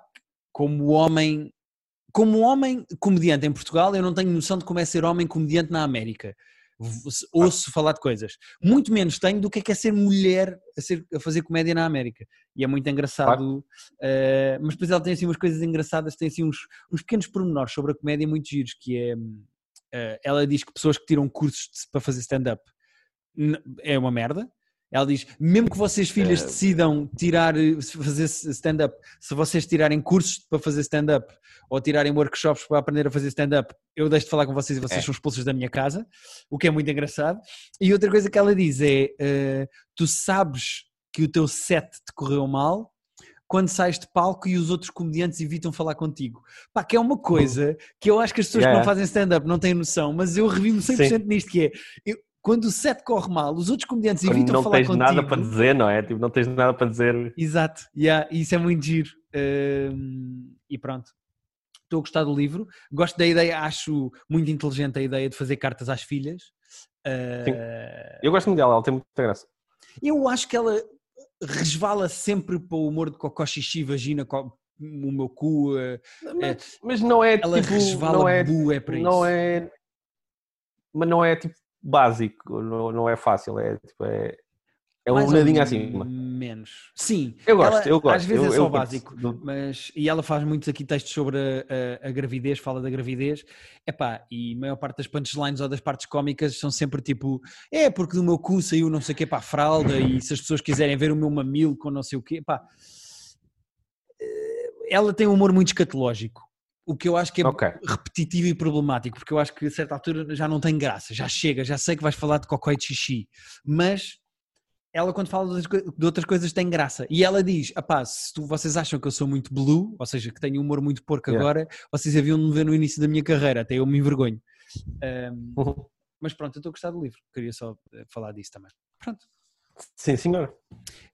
como homem. Como homem comediante em Portugal, eu não tenho noção de como é ser homem comediante na América. Ouço falar de coisas. Muito menos tenho do que é, que é ser mulher a, ser- a fazer comédia na América. E é muito engraçado. Uh, mas depois ela tem assim umas coisas engraçadas, tem assim uns, uns pequenos pormenores sobre a comédia muito giros, que é uh, ela diz que pessoas que tiram cursos de- para fazer stand-up é uma merda. Ela diz, mesmo que vocês filhas É. decidam tirar, eh, fazer stand-up, se vocês tirarem cursos para fazer stand-up ou tirarem workshops para aprender a fazer stand-up, eu deixo de falar com vocês e vocês É. são expulsos da minha casa, o que é muito engraçado. E outra coisa que ela diz é, eh, tu sabes que o teu set te correu mal quando sais de palco e os outros comediantes evitam falar contigo. Pá, que é uma coisa que eu acho que as pessoas que Yeah. não fazem stand-up não têm noção, mas eu revi-me 100% nisto, que é, eu- quando o set corre mal, os outros comediantes Quando evitam não falar tens contigo. nada para dizer, não é? Tipo, não tens nada para dizer. Exato, yeah, isso é muito giro. Hum, e pronto. Estou a gostar do livro. Gosto da ideia, acho muito inteligente a ideia de fazer cartas às filhas. Uh, Eu gosto muito dela, ela tem muita graça. eu acho que ela resvala sempre para o humor de cocó, xixi, vagina, co- o meu cu. uh, Mas, mas não é ela tipo. resvala Não é, bu, é para não isso. é. Mas não é tipo básico, não, não é fácil, é tipo. É, é um Mais nadinho acima. Menos. Sim. Eu gosto, ela, eu gosto. Às vezes eu, é só básico. do- Mas, e ela faz muitos aqui textos sobre a, a- a gravidez, fala da gravidez. Epá, e a maior parte das punchlines ou das partes cómicas são sempre tipo: é porque do meu cu saiu não sei o quê para a fralda, e se as pessoas quiserem ver o meu mamilo com não sei o quê, epá. Eh, Ela tem um humor muito escatológico. O que eu acho que é Ok. repetitivo e problemático, porque eu acho que a certa altura já não tem graça, já chega, já sei que vais falar de cocó e de xixi, mas ela quando fala de outras coisas tem graça. E ela diz, apá, se tu, vocês acham que eu sou muito blue, ou seja, que tenho um humor muito porco Yeah. agora, vocês haviam de me ver no início da minha carreira, até eu me envergonho. Ahm, Uhum. mas pronto, eu estou a gostar do livro, queria só eh, falar disso também. Pronto. Sim, senhor.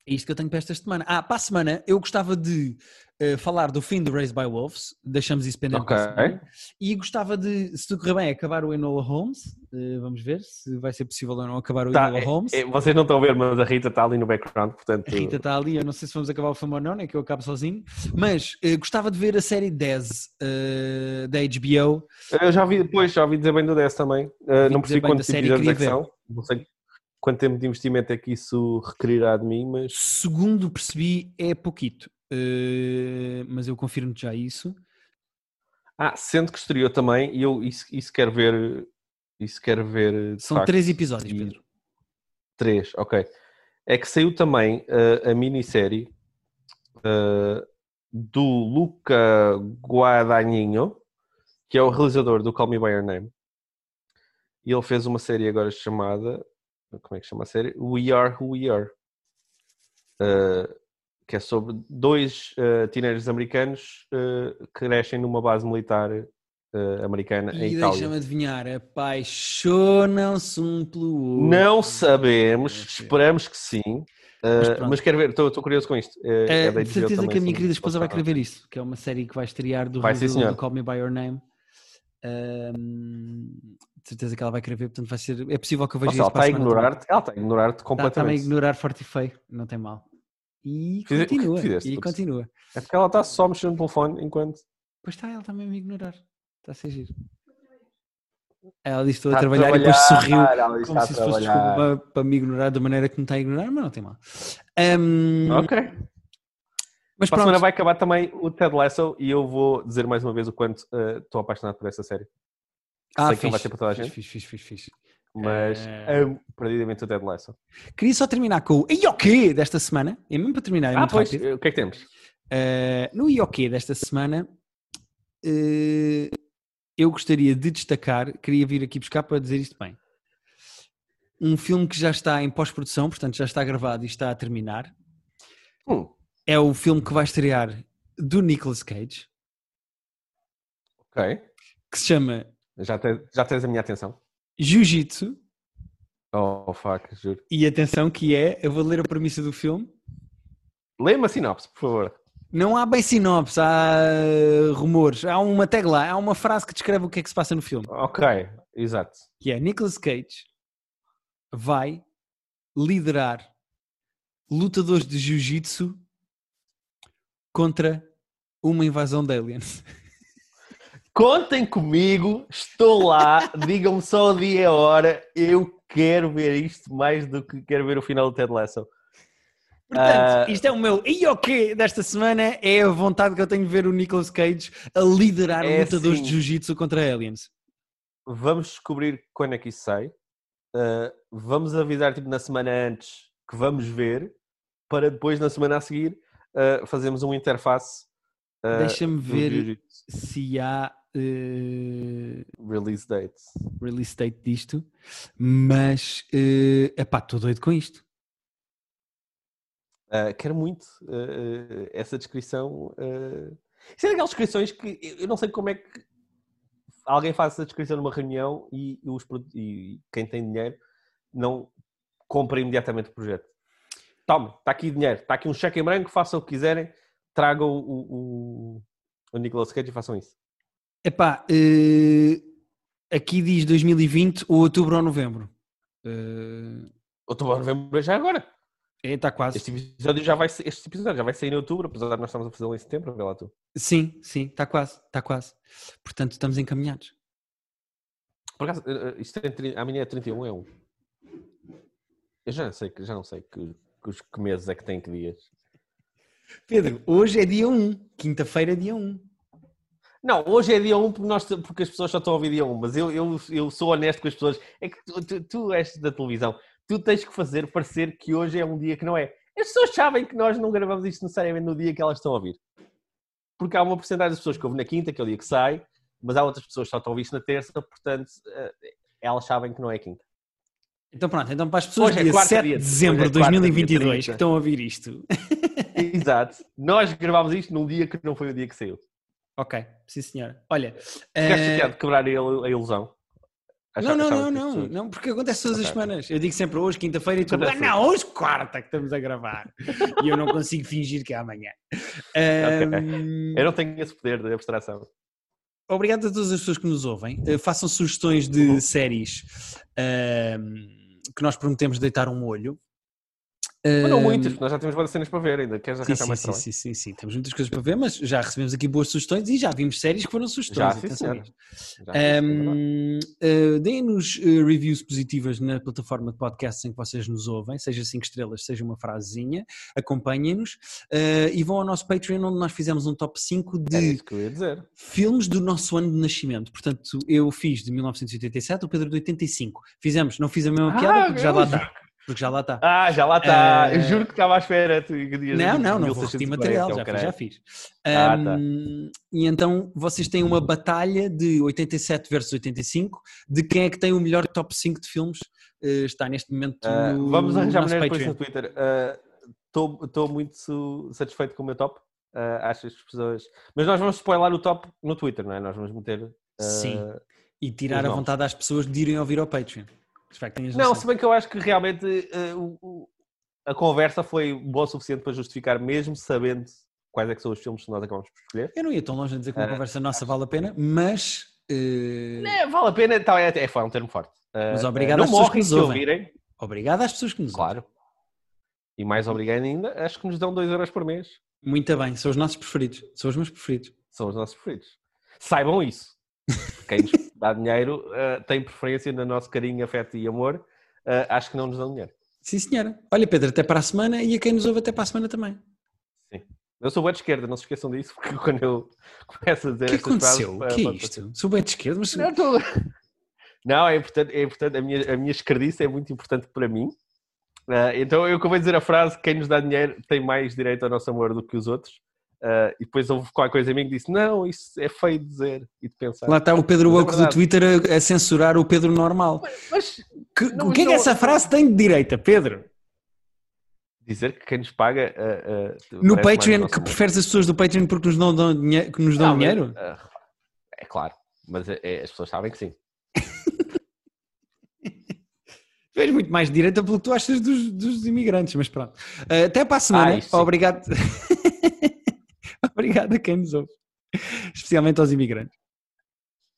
É isto que eu tenho para esta semana. Ah, para a semana eu gostava de eh, falar do fim de Raised by Wolves, deixamos isso pendente para a Ok. semana. E gostava de, se tudo correr bem, acabar o Enola Holmes. Eh, vamos ver se vai ser possível ou não acabar o Tá, Enola Holmes. é, vocês não estão a ver, mas a Rita está ali no background, portanto. A Rita está ali, eu não sei se vamos acabar o filme ou não, nem que eu acabo sozinho. Mas eh, gostava de ver a série 10 eh, da HBO. Eu já ouvi depois, já ouvi dizer bem do 10 também. Uh, não percebi quantos série, episódios é que são. Não sei quanto tempo de investimento é que isso requerirá de mim, mas. Segundo percebi, é pouquito. Eh, mas eu confirmo já isso. Ah, sendo que estreou também, e eu isso, isso quero ver. Isso quero ver. de São facto, três episódios, e- Pedro. Três, ok. É que saiu também uh, a minissérie uh, do Luca Guadagnino, que é o realizador do Call Me By Your Name. E ele fez uma série agora chamada. Como é que chama a série? We Are Who We Are. Uh, que é sobre dois uh, teenagers americanos uh, que crescem numa base militar uh, americana em E Itália. deixa-me adivinhar, apaixonam-se um pelo outro. Não sabemos, esperamos que sim. Mas mas, quero ver, estou curioso com isto. É, de certeza também, que a minha querida esposa vai querer ver isso, que é uma série que vai estrear do Vai, sim, realizador senhor. do Call Me By Your Name. Ahm, de certeza que ela vai querer ver, portanto vai ser. É possível que eu veja Nossa, ela isso para está a semana também. ignorar-te, ela está a ignorar-te Está- Está-me a completamente. ignorar forte e feio, não tem mal. E que continua, fizeste, e continua. É porque ela está só mexendo no telefone enquanto Pois está, ela está mesmo a ignorar. Está a ser giro. Ela disse estou a está trabalhar, e depois sorriu como está se isso fosse trabalhar. desculpa para, para me ignorar da maneira que me está a ignorar, mas não tem mal. Ahm, Ok. Mas Para a semana vai acabar também o Ted Lasso e eu vou dizer mais uma vez o quanto uh, estou apaixonado por essa série. ah, sei que não vai fixe, ser para toda a fixe, gente. fixe, fixe, fixe, fixe. Mas Eh. amo perdidamente o Ted Lasso. Queria só terminar com o IOQ desta semana, e mesmo para terminar, é Ah, muito pois, rápido. o que é que temos? Uh, no IOQ desta semana, uh, eu gostaria de destacar, queria vir aqui buscar para dizer isto bem. Um filme que já está em pós-produção, portanto já está gravado e está a terminar. Hum, É o filme que vai estrear do Nicolas Cage, ok. que se chama Já, te- já tens a minha atenção. Jiu-Jitsu. Oh, fuck, juro. E atenção que é, eu vou ler a premissa do filme. Lê-me a sinopse, por favor. Não há bem sinopse, há uh, rumores. Há uma tagline, há uma frase que descreve o que é que se passa no filme. Ok, exato. Que é Nicolas Cage vai liderar lutadores de jiu-jitsu contra uma invasão de aliens. (laughs) Contem comigo, estou lá, digam-me só o dia e a hora, eu quero ver isto mais do que quero ver o final do Ted Lasso. Portanto, Ah. isto é o meu IOQ desta semana, é a vontade que eu tenho de ver o Nicolas Cage a liderar É lutadores assim. de jiu-jitsu contra aliens. Vamos descobrir quando é que isso sai. Uh, vamos avisar tipo, na semana antes que vamos ver, para depois, na semana a seguir, uh, fazermos uma interface. uh, Deixa-me ver se há eh, Release date. release date disto, mas é epá, estou doido com isto. Uh, quero muito uh, uh, essa descrição. Uh... Isso é daquelas descrições que eu não sei como é que alguém faz essa descrição numa reunião e, os, e quem tem dinheiro não comprem imediatamente o projeto. Tome, está aqui dinheiro, está aqui um cheque em branco, façam o que quiserem, tragam o, o, o Nicolas Cage e façam isso. Epá, eh, aqui diz 2020 ou outubro ou novembro. Eh, Outubro ou novembro é já agora. é, está quase. Este episódio, já vai, ser- este episódio já vai sair em outubro, apesar de nós estamos a fazê-lo em setembro, vê lá tu. Sim, sim, está quase, está quase. Portanto, estamos encaminhados. Por acaso, eh, isto tri- amanhã é 31, é 1. Eu já não sei, que- já não sei que, que, que meses é que tem que dias. Pedro, hoje é dia 1, quinta-feira é dia 1. Não, hoje é dia 1 porque, nós, porque as pessoas só estão a ouvir dia 1, mas eu, eu, eu sou honesto com as pessoas. É que tu, tu, tu és da televisão, tu tens que fazer parecer que hoje é um dia que não é. As pessoas sabem que nós não gravamos isto necessariamente no dia que elas estão a ouvir. Porque há uma porcentagem das pessoas que ouvem na quinta, que é o dia que sai, mas há outras pessoas que só estão a ouvir isto na terça, portanto, eh, elas sabem que não é quinta. Então pronto, então para as pessoas Hoje é dia quarta 7 dia- de dezembro de é dia 2022 que 30. estão a ouvir isto. (laughs) Exato. Nós gravámos isto num dia que não foi o dia que saiu. Ok, sim senhor. Olha, Ficaste eh, chateado de quebrar a il- a ilusão? não, não, não, as não, não, porque acontece todas as Ok. semanas. Eu digo sempre hoje, quinta-feira, e tu, ah, não, hoje quarta que estamos a gravar. e eu não consigo fingir que é amanhã. Ahm, Eu não tenho esse poder de abstração. Obrigado a todas as pessoas que nos ouvem. Eh, façam sugestões de Uhum. séries ahm, que nós prometemos deitar um olho. Mas não muitas, porque nós já temos várias cenas para ver ainda. Queres arranjar sim, mais sim, trabalho? sim, sim, sim. Temos muitas coisas para ver, mas já recebemos aqui boas sugestões e já vimos séries que foram sugestões. Já, sim. Já, sim, é. Um, uh, Deem-nos uh, reviews positivas na plataforma de podcasts em que vocês nos ouvem, seja cinco estrelas, seja uma frasezinha, acompanhem-nos uh, e vão ao nosso Patreon onde nós fizemos um top 5 É de dizer. filmes do nosso ano de nascimento. Portanto, eu fiz de 1987, o Pedro de 85. Fizemos, não fiz a mesma piada porque já lá está. Porque já lá está. Ah, já lá está. Eh, Eu juro que estava à espera. Tu, dias Não, não, não vou repetir 1640, material, é o já, já fiz. Ah, tá. Um, E então vocês têm uma batalha de 87 versus 85 de quem é que tem o melhor top 5 de filmes. eh, está neste momento Ah, no vamos arranjar maneira isso Patreon. no Twitter. Estou muito su- satisfeito com o meu top. Ah, acho que as pessoas. Mas nós vamos spoiler o top no Twitter, não é? Nós vamos meter. ah, Sim. E tirar a vontade às pessoas de irem ouvir ao Patreon. Não, se bem que eu acho que realmente eh, o- a conversa foi boa o suficiente para justificar, mesmo sabendo quais é que são os filmes que nós acabamos por escolher. Eu não ia tão longe a dizer que uma Ah, conversa nossa vale a pena, mas. eh, É, vale a pena, tá, é, é, foi um termo forte. Eh, Mas obrigado não às pessoas que nos ouvem. ouvirem, Obrigado às pessoas que nos ouvem. claro. E mais obrigado ainda, acho que nos dão 2 euros por mês. Muito bem, são os nossos preferidos. São os meus preferidos. São os nossos preferidos. Saibam isso. (laughs) Quem nos dá dinheiro eh, tem preferência no nosso carinho, afeto e amor. Eh, acho que não nos dão dinheiro. Sim, senhora. Olha, Pedro, até para a semana e a quem nos ouve até para a semana também. Eu sou boa de esquerda, não se esqueçam disso, (laughs) porque quando eu começo a dizer O que aconteceu? O eh, que é isto? Sou bem de esquerda, mas Não, tô- (laughs) não, é importante, é importante a, minha, a minha esquerdice é muito importante para mim. Ah, então eu acabei de dizer a frase: quem nos dá dinheiro tem mais direito ao nosso amor do que os outros. Ah, e depois houve qualquer coisa em mim que disse: não, isso é feio de dizer e de pensar. lá está o Pedro Mas é do. Twitter a, a censurar o Pedro normal. Mas Que- Não, o que é que essa frase tem de direita, Pedro? dizer que quem nos paga. ah, ah, No Patreon, que preferes as pessoas do Patreon porque nos dão, dão dinhe- que nos dão Não, mas, dinheiro? ah, é claro, mas é- é- as pessoas sabem que sim. (laughs) Tu és muito mais direita pelo que tu achas dos, dos imigrantes, mas pronto. Uh, até para a semana. Ah. Obrigado. (laughs) (laughs) Obrigado a quem nos ouve. Especialmente aos imigrantes.